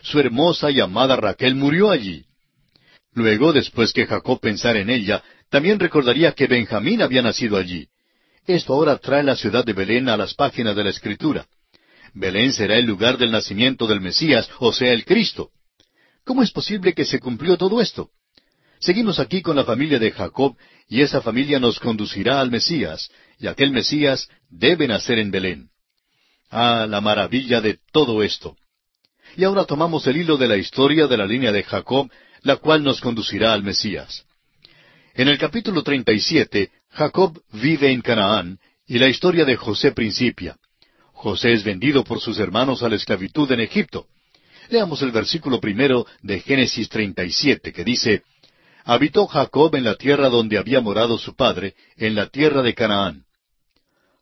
Su hermosa y amada Raquel murió allí. Luego, después que Jacob pensara en ella, también recordaría que Benjamín había nacido allí. Esto ahora trae la ciudad de Belén a las páginas de la Escritura. Belén será el lugar del nacimiento del Mesías, o sea, el Cristo. ¿Cómo es posible que se cumplió todo esto? Seguimos aquí con la familia de Jacob, y esa familia nos conducirá al Mesías, y aquel Mesías debe nacer en Belén. Ah, la maravilla de todo esto. Y ahora tomamos el hilo de la historia de la línea de Jacob, la cual nos conducirá al Mesías. En el capítulo 37 Jacob vive en Canaán y la historia de José principia. José es vendido por sus hermanos a la esclavitud en Egipto. Leamos el versículo primero de Génesis 37 que dice, Habitó Jacob en la tierra donde había morado su padre, en la tierra de Canaán.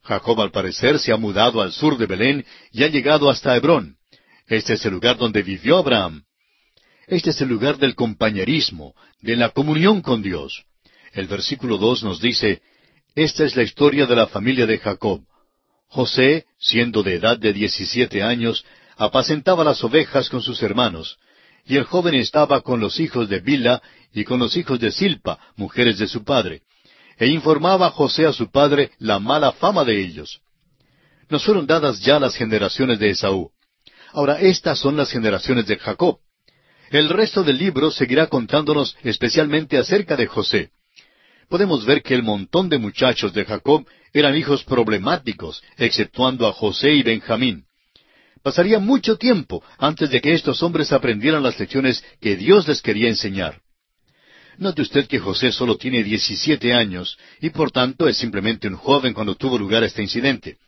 Jacob al parecer se ha mudado al sur de Belén y ha llegado hasta Hebrón. Este es el lugar donde vivió Abraham. Este es el lugar del compañerismo, de la comunión con Dios. El versículo dos nos dice, Esta es la historia de la familia de Jacob. José, siendo de edad de diecisiete años, apacentaba las ovejas con sus hermanos, y el joven estaba con los hijos de Bila y con los hijos de Silpa, mujeres de su padre, e informaba a José a su padre la mala fama de ellos. Nos fueron dadas ya las generaciones de Esaú. Ahora estas son las generaciones de Jacob. El resto del libro seguirá contándonos especialmente acerca de José podemos ver que el montón de muchachos de Jacob eran hijos problemáticos, exceptuando a José y Benjamín. Pasaría mucho tiempo antes de que estos hombres aprendieran las lecciones que Dios les quería enseñar. Note usted que José solo tiene diecisiete años y por tanto es simplemente un joven cuando tuvo lugar este incidente.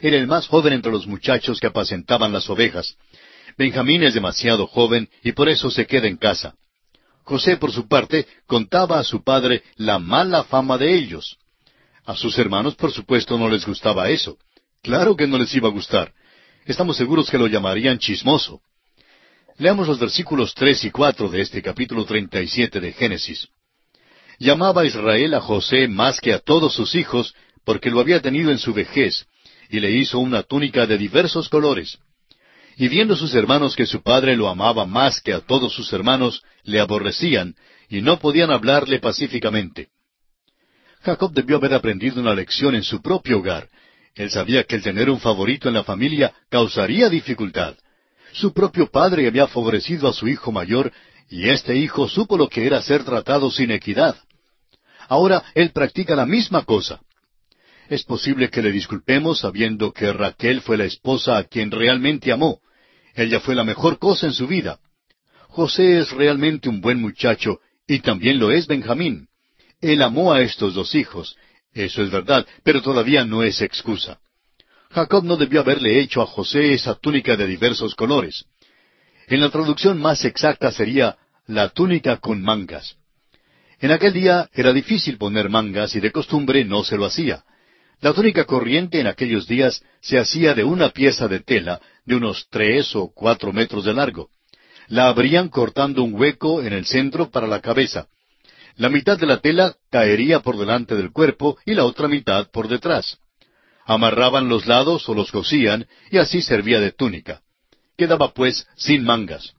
Era el más joven entre los muchachos que apacentaban las ovejas. Benjamín es demasiado joven y por eso se queda en casa. José, por su parte, contaba a su padre la mala fama de ellos. A sus hermanos, por supuesto, no les gustaba eso. Claro que no les iba a gustar. Estamos seguros que lo llamarían chismoso. Leamos los versículos tres y cuatro de este capítulo treinta y siete de Génesis. Llamaba Israel a José más que a todos sus hijos, porque lo había tenido en su vejez, y le hizo una túnica de diversos colores. Y viendo sus hermanos que su padre lo amaba más que a todos sus hermanos, le aborrecían, y no podían hablarle pacíficamente. Jacob debió haber aprendido una lección en su propio hogar. Él sabía que el tener un favorito en la familia causaría dificultad. Su propio padre había favorecido a su hijo mayor, y este hijo supo lo que era ser tratado sin equidad. Ahora él practica la misma cosa. Es posible que le disculpemos sabiendo que Raquel fue la esposa a quien realmente amó. Ella fue la mejor cosa en su vida. José es realmente un buen muchacho, y también lo es Benjamín. Él amó a estos dos hijos. Eso es verdad, pero todavía no es excusa. Jacob no debió haberle hecho a José esa túnica de diversos colores. En la traducción más exacta sería la túnica con mangas. En aquel día era difícil poner mangas y de costumbre no se lo hacía. La túnica corriente en aquellos días se hacía de una pieza de tela de unos tres o cuatro metros de largo. La abrían cortando un hueco en el centro para la cabeza. La mitad de la tela caería por delante del cuerpo y la otra mitad por detrás. Amarraban los lados o los cosían y así servía de túnica. Quedaba pues sin mangas.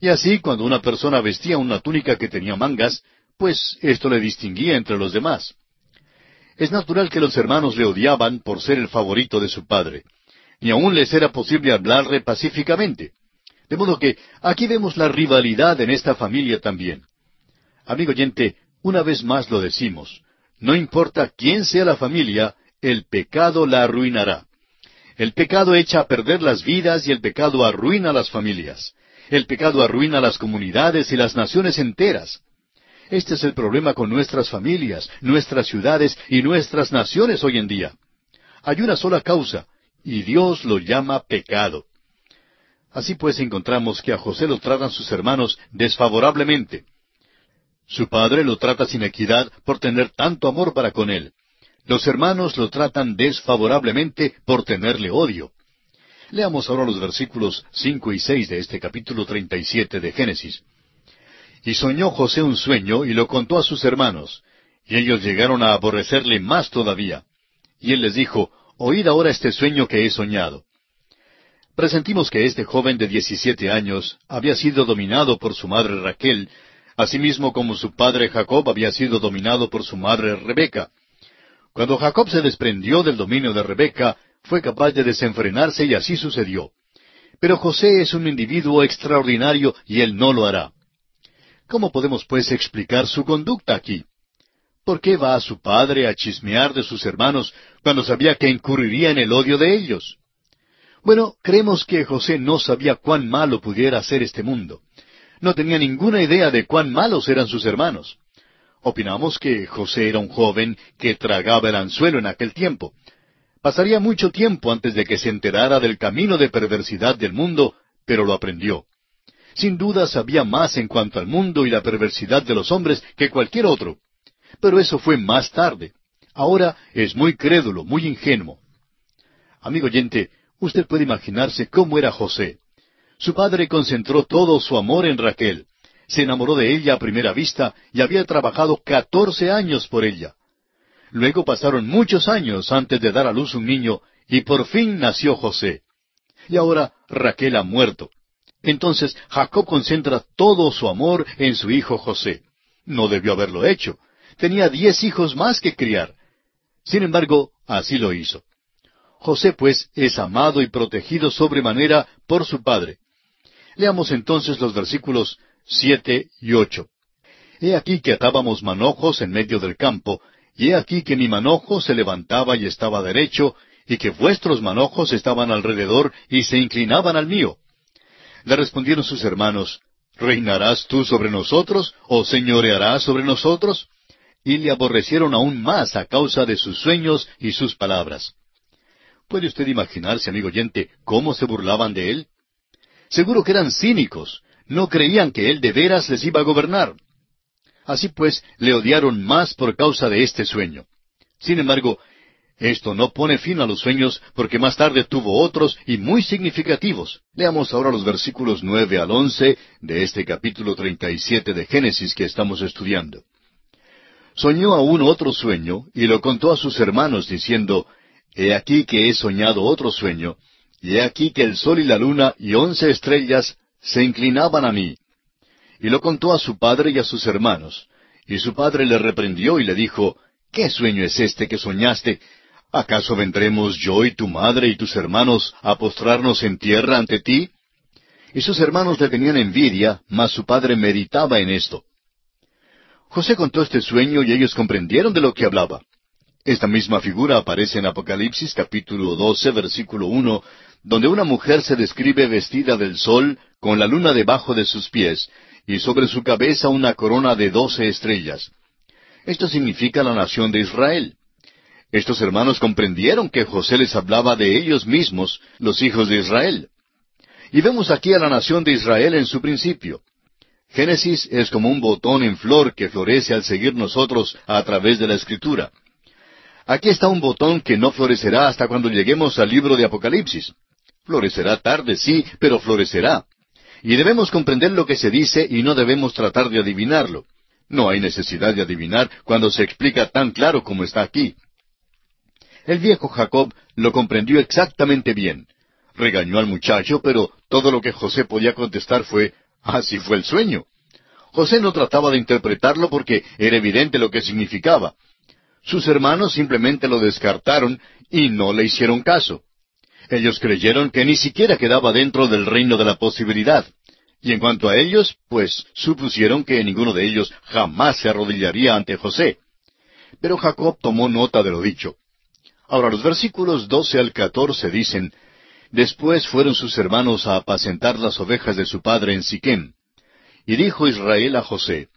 Y así cuando una persona vestía una túnica que tenía mangas, pues esto le distinguía entre los demás. Es natural que los hermanos le odiaban por ser el favorito de su padre. Ni aún les era posible hablarle pacíficamente. De modo que aquí vemos la rivalidad en esta familia también. Amigo oyente, una vez más lo decimos, no importa quién sea la familia, el pecado la arruinará. El pecado echa a perder las vidas y el pecado arruina las familias. El pecado arruina las comunidades y las naciones enteras. Este es el problema con nuestras familias, nuestras ciudades y nuestras naciones hoy en día. Hay una sola causa, y Dios lo llama pecado. Así pues encontramos que a José lo tratan sus hermanos desfavorablemente. Su padre lo trata sin equidad por tener tanto amor para con él. Los hermanos lo tratan desfavorablemente por tenerle odio. Leamos ahora los versículos cinco y seis de este capítulo treinta y siete de Génesis. Y soñó José un sueño y lo contó a sus hermanos, y ellos llegaron a aborrecerle más todavía. Y él les dijo, Oíd ahora este sueño que he soñado. Presentimos que este joven de diecisiete años había sido dominado por su madre Raquel, asimismo como su padre Jacob había sido dominado por su madre Rebeca. Cuando Jacob se desprendió del dominio de Rebeca, fue capaz de desenfrenarse y así sucedió. Pero José es un individuo extraordinario y él no lo hará. ¿Cómo podemos pues explicar su conducta aquí? ¿Por qué va a su padre a chismear de sus hermanos cuando sabía que incurriría en el odio de ellos? Bueno, creemos que José no sabía cuán malo pudiera ser este mundo. No tenía ninguna idea de cuán malos eran sus hermanos. Opinamos que José era un joven que tragaba el anzuelo en aquel tiempo. Pasaría mucho tiempo antes de que se enterara del camino de perversidad del mundo, pero lo aprendió. Sin duda sabía más en cuanto al mundo y la perversidad de los hombres que cualquier otro. Pero eso fue más tarde. Ahora es muy crédulo, muy ingenuo. Amigo oyente, usted puede imaginarse cómo era José. Su padre concentró todo su amor en Raquel. Se enamoró de ella a primera vista y había trabajado catorce años por ella. Luego pasaron muchos años antes de dar a luz un niño y por fin nació José. Y ahora Raquel ha muerto. Entonces Jacob concentra todo su amor en su hijo José. No debió haberlo hecho. Tenía diez hijos más que criar. Sin embargo, así lo hizo. José, pues, es amado y protegido sobremanera por su padre. Leamos entonces los versículos siete y ocho. He aquí que atábamos manojos en medio del campo, y he aquí que mi manojo se levantaba y estaba derecho, y que vuestros manojos estaban alrededor y se inclinaban al mío. Le respondieron sus hermanos, ¿Reinarás tú sobre nosotros o señorearás sobre nosotros? Y le aborrecieron aún más a causa de sus sueños y sus palabras. ¿Puede usted imaginarse, amigo oyente, cómo se burlaban de él? Seguro que eran cínicos, no creían que él de veras les iba a gobernar. Así pues, le odiaron más por causa de este sueño. Sin embargo, esto no pone fin a los sueños porque más tarde tuvo otros y muy significativos. Leamos ahora los versículos nueve al once de este capítulo treinta y siete de Génesis que estamos estudiando. Soñó aún otro sueño y lo contó a sus hermanos diciendo, He aquí que he soñado otro sueño, y he aquí que el sol y la luna y once estrellas se inclinaban a mí. Y lo contó a su padre y a sus hermanos. Y su padre le reprendió y le dijo, ¿Qué sueño es este que soñaste? ¿Acaso vendremos yo y tu madre y tus hermanos a postrarnos en tierra ante ti? Y sus hermanos le tenían envidia, mas su padre meditaba en esto. José contó este sueño y ellos comprendieron de lo que hablaba. Esta misma figura aparece en Apocalipsis capítulo 12 versículo 1, donde una mujer se describe vestida del sol, con la luna debajo de sus pies, y sobre su cabeza una corona de doce estrellas. Esto significa la nación de Israel. Estos hermanos comprendieron que José les hablaba de ellos mismos, los hijos de Israel. Y vemos aquí a la nación de Israel en su principio. Génesis es como un botón en flor que florece al seguir nosotros a través de la Escritura. Aquí está un botón que no florecerá hasta cuando lleguemos al libro de Apocalipsis. Florecerá tarde, sí, pero florecerá. Y debemos comprender lo que se dice y no debemos tratar de adivinarlo. No hay necesidad de adivinar cuando se explica tan claro como está aquí. El viejo Jacob lo comprendió exactamente bien. Regañó al muchacho, pero todo lo que José podía contestar fue, así fue el sueño. José no trataba de interpretarlo porque era evidente lo que significaba. Sus hermanos simplemente lo descartaron y no le hicieron caso. Ellos creyeron que ni siquiera quedaba dentro del reino de la posibilidad. Y en cuanto a ellos, pues supusieron que ninguno de ellos jamás se arrodillaría ante José. Pero Jacob tomó nota de lo dicho. Ahora los versículos doce al catorce dicen, Después fueron sus hermanos a apacentar las ovejas de su padre en Siquem. Y dijo Israel a José,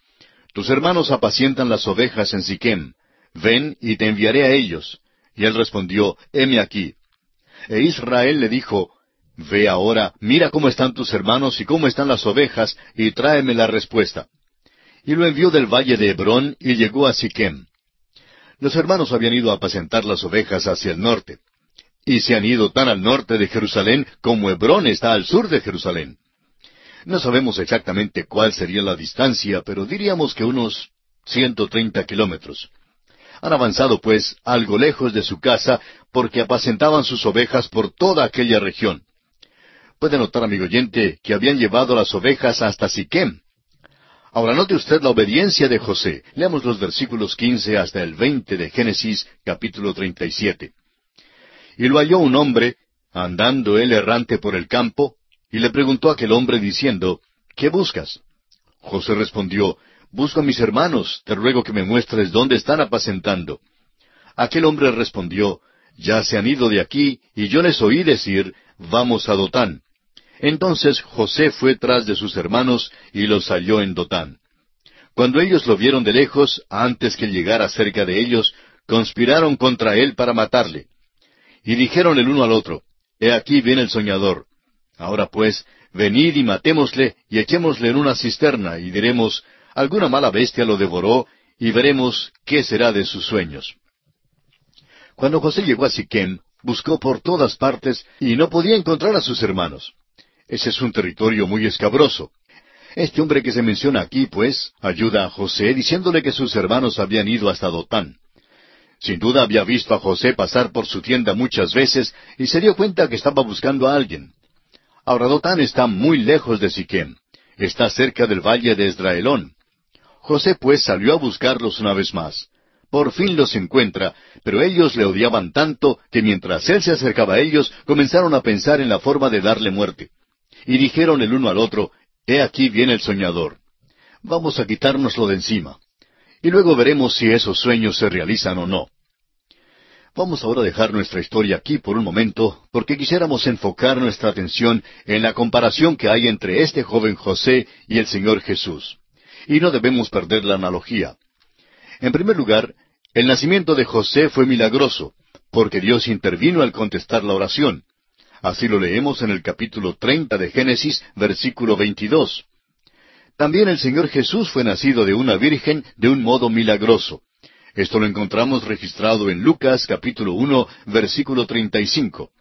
Tus hermanos apacientan las ovejas en Siquem, ven y te enviaré a ellos. Y él respondió, heme aquí. E Israel le dijo, Ve ahora, mira cómo están tus hermanos y cómo están las ovejas, y tráeme la respuesta. Y lo envió del valle de Hebrón y llegó a Siquem. Los hermanos habían ido a apacentar las ovejas hacia el norte. Y se han ido tan al norte de Jerusalén como Hebrón está al sur de Jerusalén. No sabemos exactamente cuál sería la distancia, pero diríamos que unos ciento treinta kilómetros. Han avanzado, pues, algo lejos de su casa porque apacentaban sus ovejas por toda aquella región. Puede notar, amigo oyente, que habían llevado las ovejas hasta Siquem, Ahora note usted la obediencia de José. Leamos los versículos quince hasta el veinte de Génesis capítulo treinta y siete. Y lo halló un hombre, andando él errante por el campo, y le preguntó aquel hombre diciendo, ¿Qué buscas? José respondió, Busco a mis hermanos, te ruego que me muestres dónde están apacentando. Aquel hombre respondió, Ya se han ido de aquí, y yo les oí decir, Vamos a Dotán. Entonces José fue tras de sus hermanos y los halló en Dotán. Cuando ellos lo vieron de lejos, antes que llegara cerca de ellos, conspiraron contra él para matarle. Y dijeron el uno al otro, He aquí viene el soñador. Ahora pues, venid y matémosle y echémosle en una cisterna y diremos, alguna mala bestia lo devoró y veremos qué será de sus sueños. Cuando José llegó a Siquem, buscó por todas partes y no podía encontrar a sus hermanos. Ese es un territorio muy escabroso. Este hombre que se menciona aquí, pues, ayuda a José diciéndole que sus hermanos habían ido hasta Dotán. Sin duda había visto a José pasar por su tienda muchas veces y se dio cuenta que estaba buscando a alguien. Ahora Dotán está muy lejos de Siquem. Está cerca del valle de Esdraelón. José pues salió a buscarlos una vez más. Por fin los encuentra, pero ellos le odiaban tanto que mientras él se acercaba a ellos comenzaron a pensar en la forma de darle muerte. Y dijeron el uno al otro, He aquí viene el soñador. Vamos a quitárnoslo de encima. Y luego veremos si esos sueños se realizan o no. Vamos ahora a dejar nuestra historia aquí por un momento, porque quisiéramos enfocar nuestra atención en la comparación que hay entre este joven José y el Señor Jesús. Y no debemos perder la analogía. En primer lugar, el nacimiento de José fue milagroso, porque Dios intervino al contestar la oración. Así lo leemos en el capítulo treinta de Génesis, versículo veintidós. También el Señor Jesús fue nacido de una virgen de un modo milagroso. Esto lo encontramos registrado en Lucas capítulo uno, versículo treinta y cinco.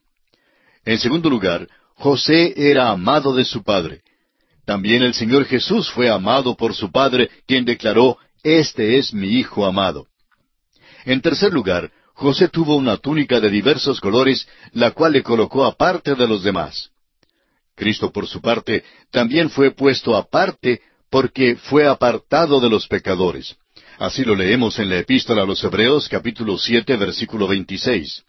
En segundo lugar, José era amado de su padre. También el Señor Jesús fue amado por su padre, quien declaró, Este es mi Hijo amado. En tercer lugar, José tuvo una túnica de diversos colores, la cual le colocó aparte de los demás. Cristo, por su parte, también fue puesto aparte porque fue apartado de los pecadores. Así lo leemos en la epístola a los Hebreos capítulo siete versículo veintiséis.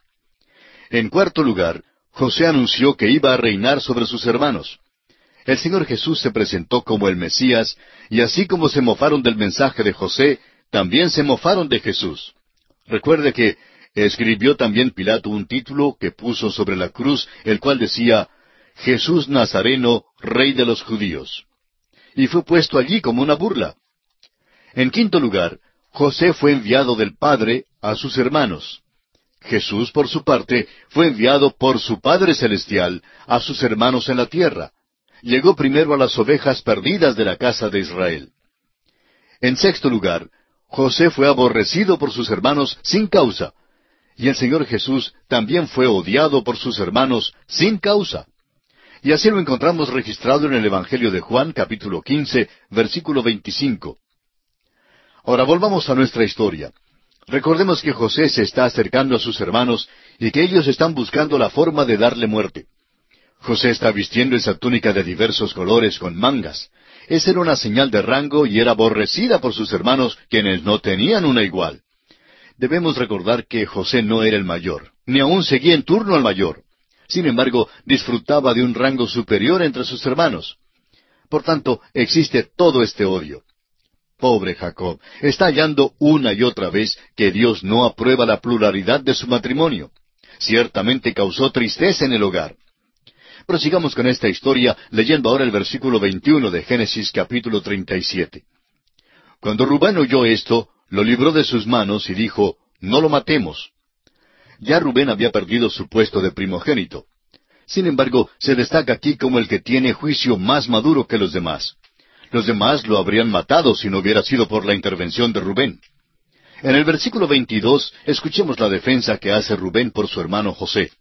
En cuarto lugar, José anunció que iba a reinar sobre sus hermanos. El Señor Jesús se presentó como el Mesías, y así como se mofaron del mensaje de José, también se mofaron de Jesús. Recuerde que escribió también Pilato un título que puso sobre la cruz, el cual decía, Jesús Nazareno, Rey de los Judíos. Y fue puesto allí como una burla. En quinto lugar, José fue enviado del Padre a sus hermanos. Jesús, por su parte, fue enviado por su Padre Celestial a sus hermanos en la tierra. Llegó primero a las ovejas perdidas de la casa de Israel. En sexto lugar, José fue aborrecido por sus hermanos sin causa, y el Señor Jesús también fue odiado por sus hermanos sin causa. Y así lo encontramos registrado en el Evangelio de Juan capítulo quince, versículo veinticinco. Ahora volvamos a nuestra historia. Recordemos que José se está acercando a sus hermanos y que ellos están buscando la forma de darle muerte. José está vistiendo esa túnica de diversos colores con mangas. Esa era una señal de rango y era aborrecida por sus hermanos, quienes no tenían una igual. Debemos recordar que José no era el mayor, ni aun seguía en turno al mayor. Sin embargo, disfrutaba de un rango superior entre sus hermanos. Por tanto, existe todo este odio. Pobre Jacob, está hallando una y otra vez que Dios no aprueba la pluralidad de su matrimonio. Ciertamente causó tristeza en el hogar. Prosigamos con esta historia leyendo ahora el versículo 21 de Génesis capítulo 37. Cuando Rubén oyó esto, lo libró de sus manos y dijo, No lo matemos. Ya Rubén había perdido su puesto de primogénito. Sin embargo, se destaca aquí como el que tiene juicio más maduro que los demás. Los demás lo habrían matado si no hubiera sido por la intervención de Rubén. En el versículo 22 escuchemos la defensa que hace Rubén por su hermano José.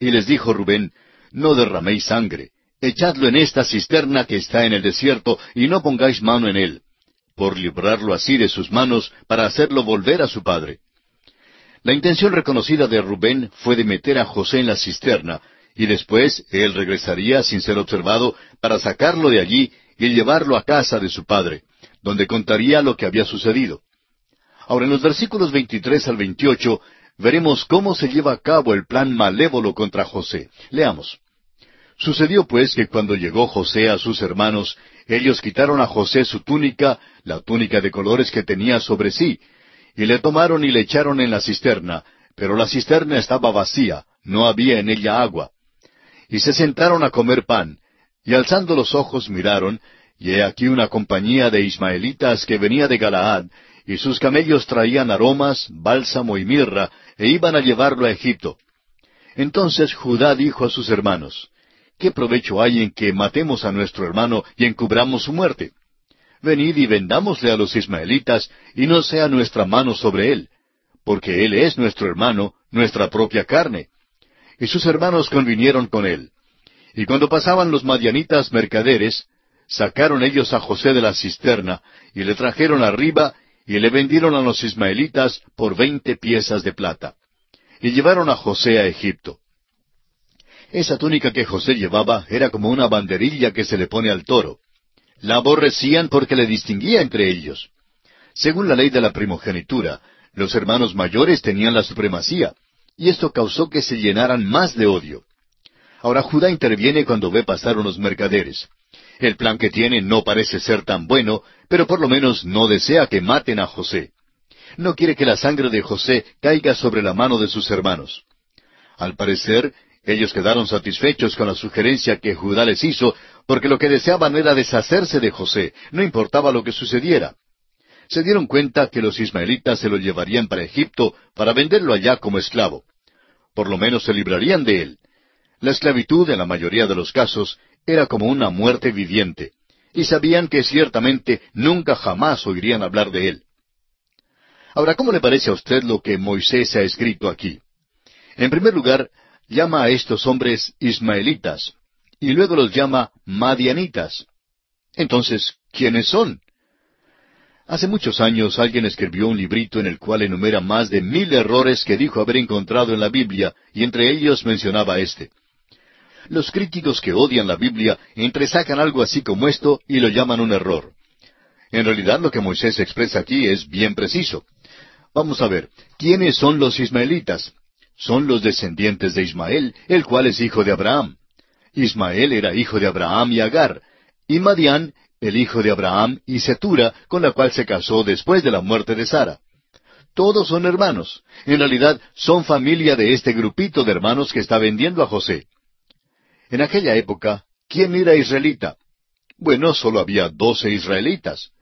Y les dijo Rubén, No derraméis sangre, echadlo en esta cisterna que está en el desierto, y no pongáis mano en él, por librarlo así de sus manos, para hacerlo volver a su padre. La intención reconocida de Rubén fue de meter a José en la cisterna, y después él regresaría sin ser observado para sacarlo de allí y llevarlo a casa de su padre, donde contaría lo que había sucedido. Ahora, en los versículos 23 al 28, veremos cómo se lleva a cabo el plan malévolo contra José. Leamos. Sucedió pues que cuando llegó José a sus hermanos, ellos quitaron a José su túnica, la túnica de colores que tenía sobre sí, y le tomaron y le echaron en la cisterna, pero la cisterna estaba vacía, no había en ella agua. Y se sentaron a comer pan, y alzando los ojos miraron, y he aquí una compañía de ismaelitas que venía de Galaad, y sus camellos traían aromas, bálsamo y mirra, e iban a llevarlo a Egipto. Entonces Judá dijo a sus hermanos, ¿Qué provecho hay en que matemos a nuestro hermano y encubramos su muerte? Venid y vendámosle a los ismaelitas, y no sea nuestra mano sobre él, porque él es nuestro hermano, nuestra propia carne. Y sus hermanos convinieron con él. Y cuando pasaban los madianitas mercaderes, sacaron ellos a José de la cisterna, y le trajeron arriba, y le vendieron a los ismaelitas por veinte piezas de plata. Y llevaron a José a Egipto. Esa túnica que José llevaba era como una banderilla que se le pone al toro. La aborrecían porque le distinguía entre ellos. Según la ley de la primogenitura, los hermanos mayores tenían la supremacía, y esto causó que se llenaran más de odio. Ahora Judá interviene cuando ve pasar unos mercaderes. El plan que tiene no parece ser tan bueno, pero por lo menos no desea que maten a José. No quiere que la sangre de José caiga sobre la mano de sus hermanos. Al parecer, ellos quedaron satisfechos con la sugerencia que Judá les hizo, porque lo que deseaban era deshacerse de José, no importaba lo que sucediera. Se dieron cuenta que los ismaelitas se lo llevarían para Egipto para venderlo allá como esclavo. Por lo menos se librarían de él. La esclavitud, en la mayoría de los casos, era como una muerte viviente, y sabían que ciertamente nunca jamás oirían hablar de él. Ahora, ¿cómo le parece a usted lo que Moisés ha escrito aquí? En primer lugar, llama a estos hombres ismaelitas, y luego los llama madianitas. Entonces, ¿quiénes son? Hace muchos años alguien escribió un librito en el cual enumera más de mil errores que dijo haber encontrado en la Biblia, y entre ellos mencionaba este. Los críticos que odian la Biblia entresacan algo así como esto y lo llaman un error. En realidad lo que Moisés expresa aquí es bien preciso. Vamos a ver, ¿quiénes son los ismaelitas? Son los descendientes de Ismael, el cual es hijo de Abraham. Ismael era hijo de Abraham y Agar, y Madián, el hijo de Abraham y Setura, con la cual se casó después de la muerte de Sara. Todos son hermanos. En realidad son familia de este grupito de hermanos que está vendiendo a José. En aquella época, ¿quién era israelita? Bueno, solo había doce israelitas.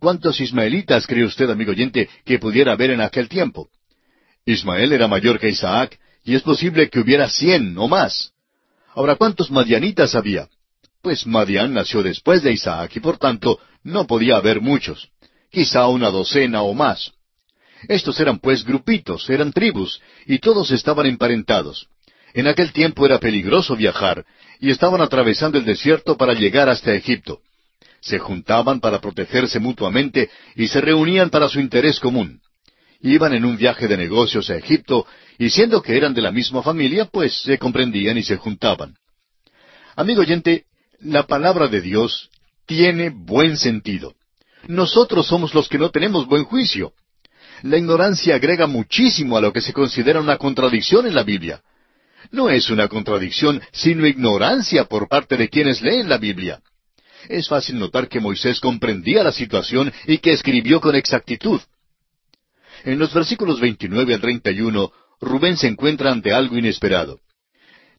¿Cuántos ismaelitas cree usted, amigo oyente, que pudiera haber en aquel tiempo? Ismael era mayor que Isaac, y es posible que hubiera cien o más. Ahora, ¿cuántos madianitas había? Pues Madian nació después de Isaac y por tanto no podía haber muchos, quizá una docena o más. Estos eran pues grupitos, eran tribus, y todos estaban emparentados. En aquel tiempo era peligroso viajar, y estaban atravesando el desierto para llegar hasta Egipto. Se juntaban para protegerse mutuamente y se reunían para su interés común. Iban en un viaje de negocios a Egipto, y siendo que eran de la misma familia, pues se comprendían y se juntaban. Amigo oyente, la palabra de Dios tiene buen sentido. Nosotros somos los que no tenemos buen juicio. La ignorancia agrega muchísimo a lo que se considera una contradicción en la Biblia. No es una contradicción, sino ignorancia por parte de quienes leen la Biblia. Es fácil notar que Moisés comprendía la situación y que escribió con exactitud. En los versículos 29 al 31, Rubén se encuentra ante algo inesperado.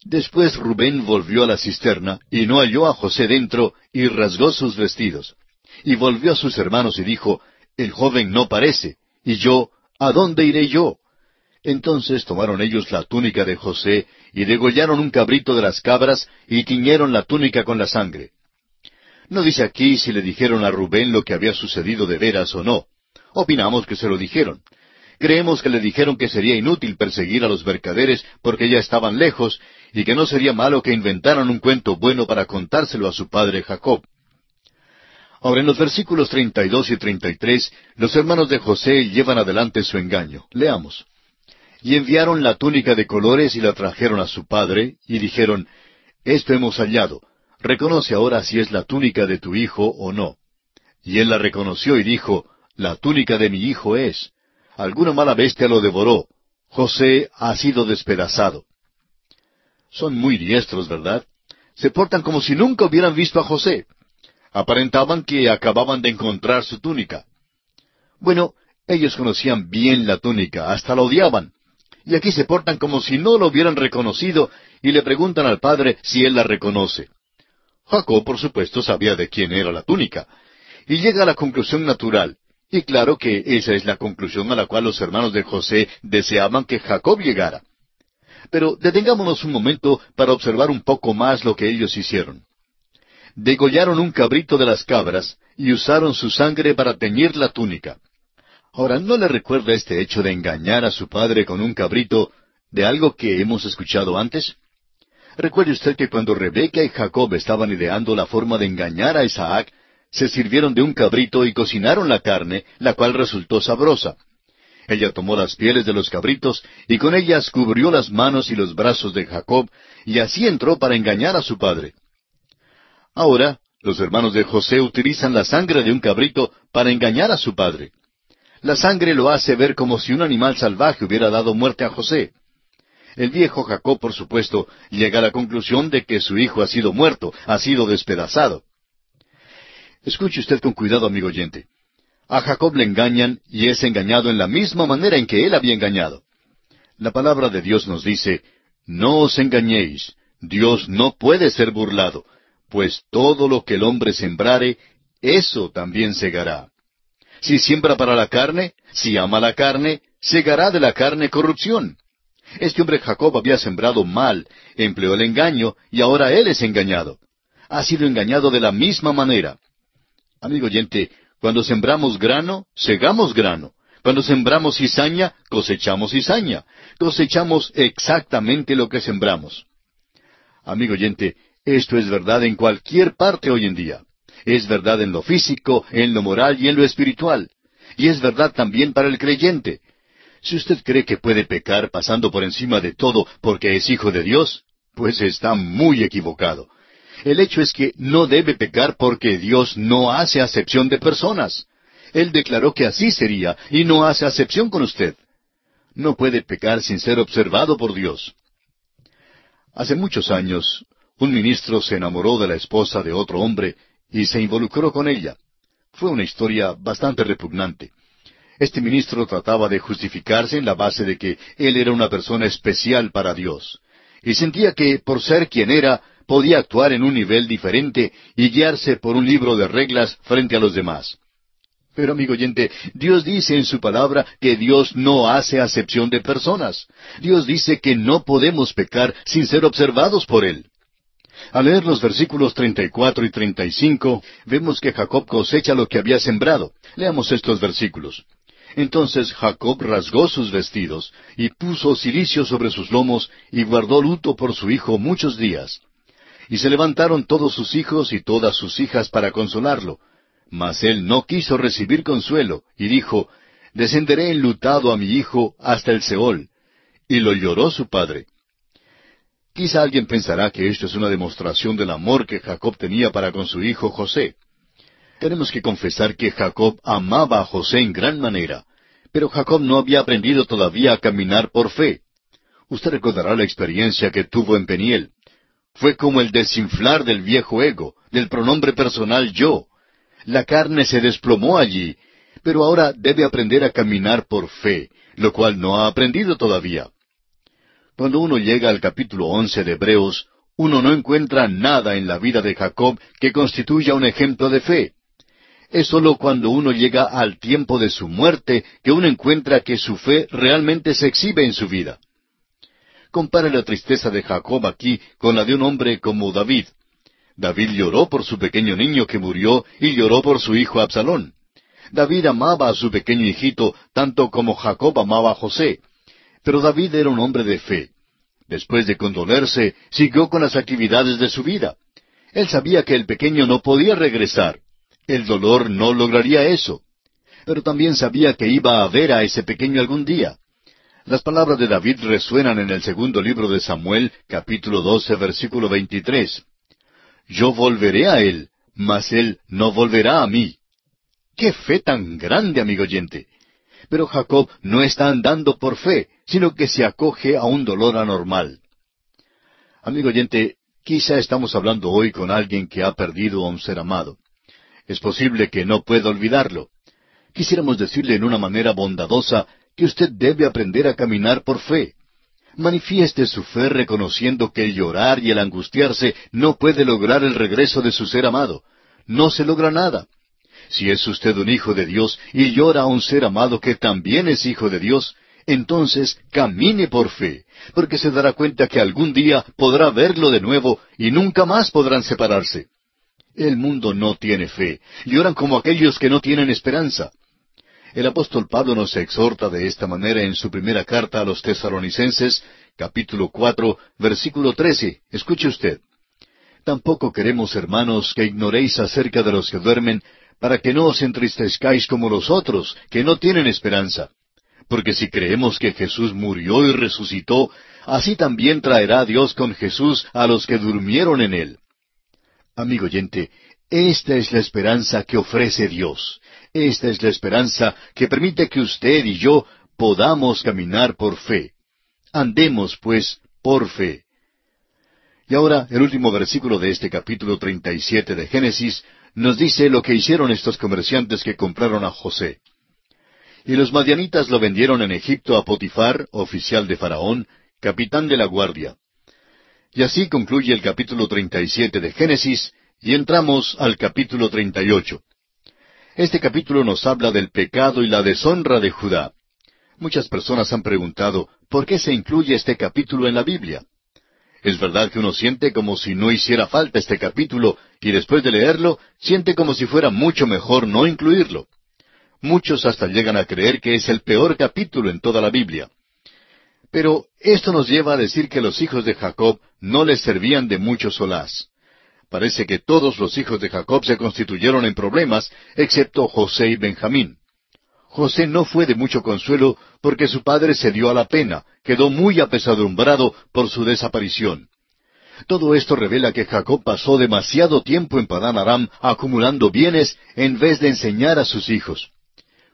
Después Rubén volvió a la cisterna y no halló a José dentro y rasgó sus vestidos. Y volvió a sus hermanos y dijo, El joven no parece. Y yo, ¿a dónde iré yo? Entonces tomaron ellos la túnica de José y degollaron un cabrito de las cabras y tiñeron la túnica con la sangre. No dice aquí si le dijeron a Rubén lo que había sucedido de veras o no. Opinamos que se lo dijeron. Creemos que le dijeron que sería inútil perseguir a los mercaderes porque ya estaban lejos y que no sería malo que inventaran un cuento bueno para contárselo a su padre Jacob. Ahora, en los versículos 32 y 33, los hermanos de José llevan adelante su engaño. Leamos. Y enviaron la túnica de colores y la trajeron a su padre, y dijeron, Esto hemos hallado. Reconoce ahora si es la túnica de tu hijo o no. Y él la reconoció y dijo, La túnica de mi hijo es. Alguna mala bestia lo devoró. José ha sido despedazado. Son muy diestros, ¿verdad? Se portan como si nunca hubieran visto a José. Aparentaban que acababan de encontrar su túnica. Bueno, ellos conocían bien la túnica, hasta la odiaban. Y aquí se portan como si no lo hubieran reconocido y le preguntan al padre si él la reconoce. Jacob, por supuesto, sabía de quién era la túnica, y llega a la conclusión natural. Y claro que esa es la conclusión a la cual los hermanos de José deseaban que Jacob llegara. Pero detengámonos un momento para observar un poco más lo que ellos hicieron. Degollaron un cabrito de las cabras y usaron su sangre para teñir la túnica. Ahora, ¿no le recuerda este hecho de engañar a su padre con un cabrito de algo que hemos escuchado antes? Recuerde usted que cuando Rebeca y Jacob estaban ideando la forma de engañar a Isaac, se sirvieron de un cabrito y cocinaron la carne, la cual resultó sabrosa. Ella tomó las pieles de los cabritos y con ellas cubrió las manos y los brazos de Jacob, y así entró para engañar a su padre. Ahora, los hermanos de José utilizan la sangre de un cabrito para engañar a su padre. La sangre lo hace ver como si un animal salvaje hubiera dado muerte a José. El viejo Jacob, por supuesto, llega a la conclusión de que su hijo ha sido muerto, ha sido despedazado. Escuche usted con cuidado, amigo oyente. A Jacob le engañan y es engañado en la misma manera en que él había engañado. La palabra de Dios nos dice, No os engañéis, Dios no puede ser burlado, pues todo lo que el hombre sembrare, eso también segará. Si siembra para la carne, si ama la carne, segará de la carne corrupción. Este hombre Jacob había sembrado mal, empleó el engaño, y ahora él es engañado. Ha sido engañado de la misma manera. Amigo oyente, cuando sembramos grano, segamos grano. Cuando sembramos cizaña, cosechamos cizaña. Cosechamos exactamente lo que sembramos. Amigo oyente, esto es verdad en cualquier parte hoy en día. Es verdad en lo físico, en lo moral y en lo espiritual. Y es verdad también para el creyente. Si usted cree que puede pecar pasando por encima de todo porque es hijo de Dios, pues está muy equivocado. El hecho es que no debe pecar porque Dios no hace acepción de personas. Él declaró que así sería y no hace acepción con usted. No puede pecar sin ser observado por Dios. Hace muchos años, un ministro se enamoró de la esposa de otro hombre y se involucró con ella. Fue una historia bastante repugnante. Este ministro trataba de justificarse en la base de que él era una persona especial para Dios, y sentía que, por ser quien era, podía actuar en un nivel diferente y guiarse por un libro de reglas frente a los demás. Pero, amigo oyente, Dios dice en su palabra que Dios no hace acepción de personas. Dios dice que no podemos pecar sin ser observados por Él. Al leer los versículos 34 y 35, vemos que Jacob cosecha lo que había sembrado. Leamos estos versículos. Entonces Jacob rasgó sus vestidos, y puso cilicio sobre sus lomos, y guardó luto por su hijo muchos días. Y se levantaron todos sus hijos y todas sus hijas para consolarlo. Mas él no quiso recibir consuelo, y dijo, Descenderé enlutado a mi hijo hasta el Seol. Y lo lloró su padre. Quizá alguien pensará que esto es una demostración del amor que Jacob tenía para con su hijo José. Tenemos que confesar que Jacob amaba a José en gran manera, pero Jacob no había aprendido todavía a caminar por fe. Usted recordará la experiencia que tuvo en Peniel. Fue como el desinflar del viejo ego, del pronombre personal yo. La carne se desplomó allí, pero ahora debe aprender a caminar por fe, lo cual no ha aprendido todavía. Cuando uno llega al capítulo once de Hebreos, uno no encuentra nada en la vida de Jacob que constituya un ejemplo de fe. Es sólo cuando uno llega al tiempo de su muerte que uno encuentra que su fe realmente se exhibe en su vida. Compare la tristeza de Jacob aquí con la de un hombre como David. David lloró por su pequeño niño que murió y lloró por su hijo Absalón. David amaba a su pequeño hijito tanto como Jacob amaba a José. Pero David era un hombre de fe. Después de condolerse, siguió con las actividades de su vida. Él sabía que el pequeño no podía regresar. El dolor no lograría eso. Pero también sabía que iba a ver a ese pequeño algún día. Las palabras de David resuenan en el segundo libro de Samuel, capítulo 12, versículo 23. Yo volveré a él, mas él no volverá a mí. ¡Qué fe tan grande, amigo oyente! Pero Jacob no está andando por fe, sino que se acoge a un dolor anormal. Amigo oyente, quizá estamos hablando hoy con alguien que ha perdido a un ser amado. Es posible que no pueda olvidarlo. Quisiéramos decirle en una manera bondadosa que usted debe aprender a caminar por fe. Manifieste su fe reconociendo que el llorar y el angustiarse no puede lograr el regreso de su ser amado. No se logra nada. Si es usted un hijo de Dios y llora a un ser amado que también es hijo de Dios, entonces camine por fe, porque se dará cuenta que algún día podrá verlo de nuevo y nunca más podrán separarse. El mundo no tiene fe, lloran como aquellos que no tienen esperanza. El apóstol Pablo nos exhorta de esta manera en su primera carta a los tesalonicenses, capítulo cuatro, versículo trece. Escuche usted. Tampoco queremos, hermanos, que ignoréis acerca de los que duermen, para que no os entristezcáis como los otros, que no tienen esperanza. Porque si creemos que Jesús murió y resucitó, así también traerá Dios con Jesús a los que durmieron en él. Amigo oyente, esta es la esperanza que ofrece Dios. Esta es la esperanza que permite que usted y yo podamos caminar por fe. Andemos, pues, por fe. Y ahora el último versículo de este capítulo 37 de Génesis nos dice lo que hicieron estos comerciantes que compraron a José. Y los madianitas lo vendieron en Egipto a Potifar, oficial de Faraón, capitán de la guardia. Y así concluye el capítulo 37 de Génesis, y entramos al capítulo 38. Este capítulo nos habla del pecado y la deshonra de Judá. Muchas personas han preguntado, ¿por qué se incluye este capítulo en la Biblia? Es verdad que uno siente como si no hiciera falta este capítulo y después de leerlo siente como si fuera mucho mejor no incluirlo. Muchos hasta llegan a creer que es el peor capítulo en toda la Biblia. Pero esto nos lleva a decir que los hijos de Jacob no les servían de mucho solaz. Parece que todos los hijos de Jacob se constituyeron en problemas, excepto José y Benjamín. José no fue de mucho consuelo porque su padre se dio a la pena, quedó muy apesadumbrado por su desaparición. Todo esto revela que Jacob pasó demasiado tiempo en Padán Aram acumulando bienes en vez de enseñar a sus hijos.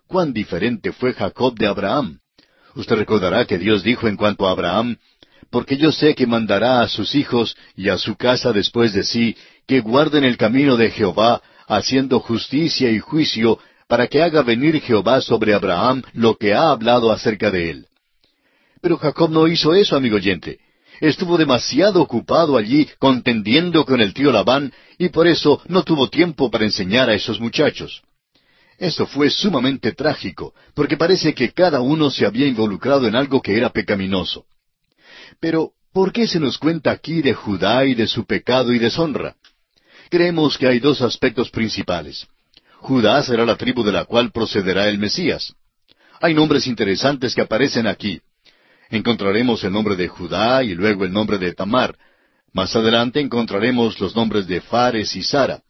Cuán diferente fue Jacob de Abraham. Usted recordará que Dios dijo en cuanto a Abraham, porque yo sé que mandará a sus hijos y a su casa después de sí, que guarden el camino de Jehová, haciendo justicia y juicio para que haga venir Jehová sobre Abraham lo que ha hablado acerca de él. Pero Jacob no hizo eso, amigo oyente. Estuvo demasiado ocupado allí contendiendo con el tío Labán y por eso no tuvo tiempo para enseñar a esos muchachos. Eso fue sumamente trágico, porque parece que cada uno se había involucrado en algo que era pecaminoso. Pero, ¿por qué se nos cuenta aquí de Judá y de su pecado y deshonra? Creemos que hay dos aspectos principales. Judá será la tribu de la cual procederá el Mesías. Hay nombres interesantes que aparecen aquí. Encontraremos el nombre de Judá y luego el nombre de Tamar. Más adelante encontraremos los nombres de Fares y Sara.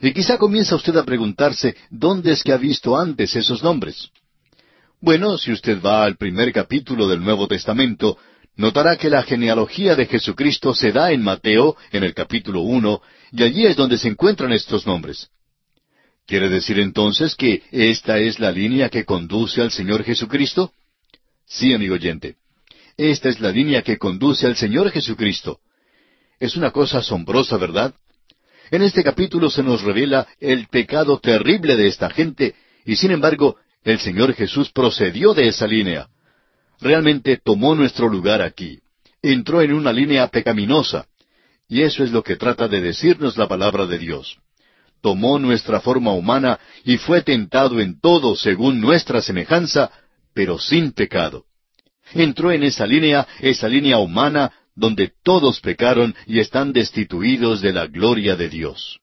Y quizá comienza usted a preguntarse dónde es que ha visto antes esos nombres. Bueno, si usted va al primer capítulo del Nuevo Testamento, notará que la genealogía de Jesucristo se da en Mateo, en el capítulo uno, y allí es donde se encuentran estos nombres. ¿Quiere decir entonces que esta es la línea que conduce al Señor Jesucristo? Sí, amigo oyente. Esta es la línea que conduce al Señor Jesucristo. Es una cosa asombrosa, ¿verdad? En este capítulo se nos revela el pecado terrible de esta gente, y sin embargo, el Señor Jesús procedió de esa línea. Realmente tomó nuestro lugar aquí. Entró en una línea pecaminosa. Y eso es lo que trata de decirnos la palabra de Dios tomó nuestra forma humana y fue tentado en todo según nuestra semejanza, pero sin pecado. Entró en esa línea, esa línea humana, donde todos pecaron y están destituidos de la gloria de Dios.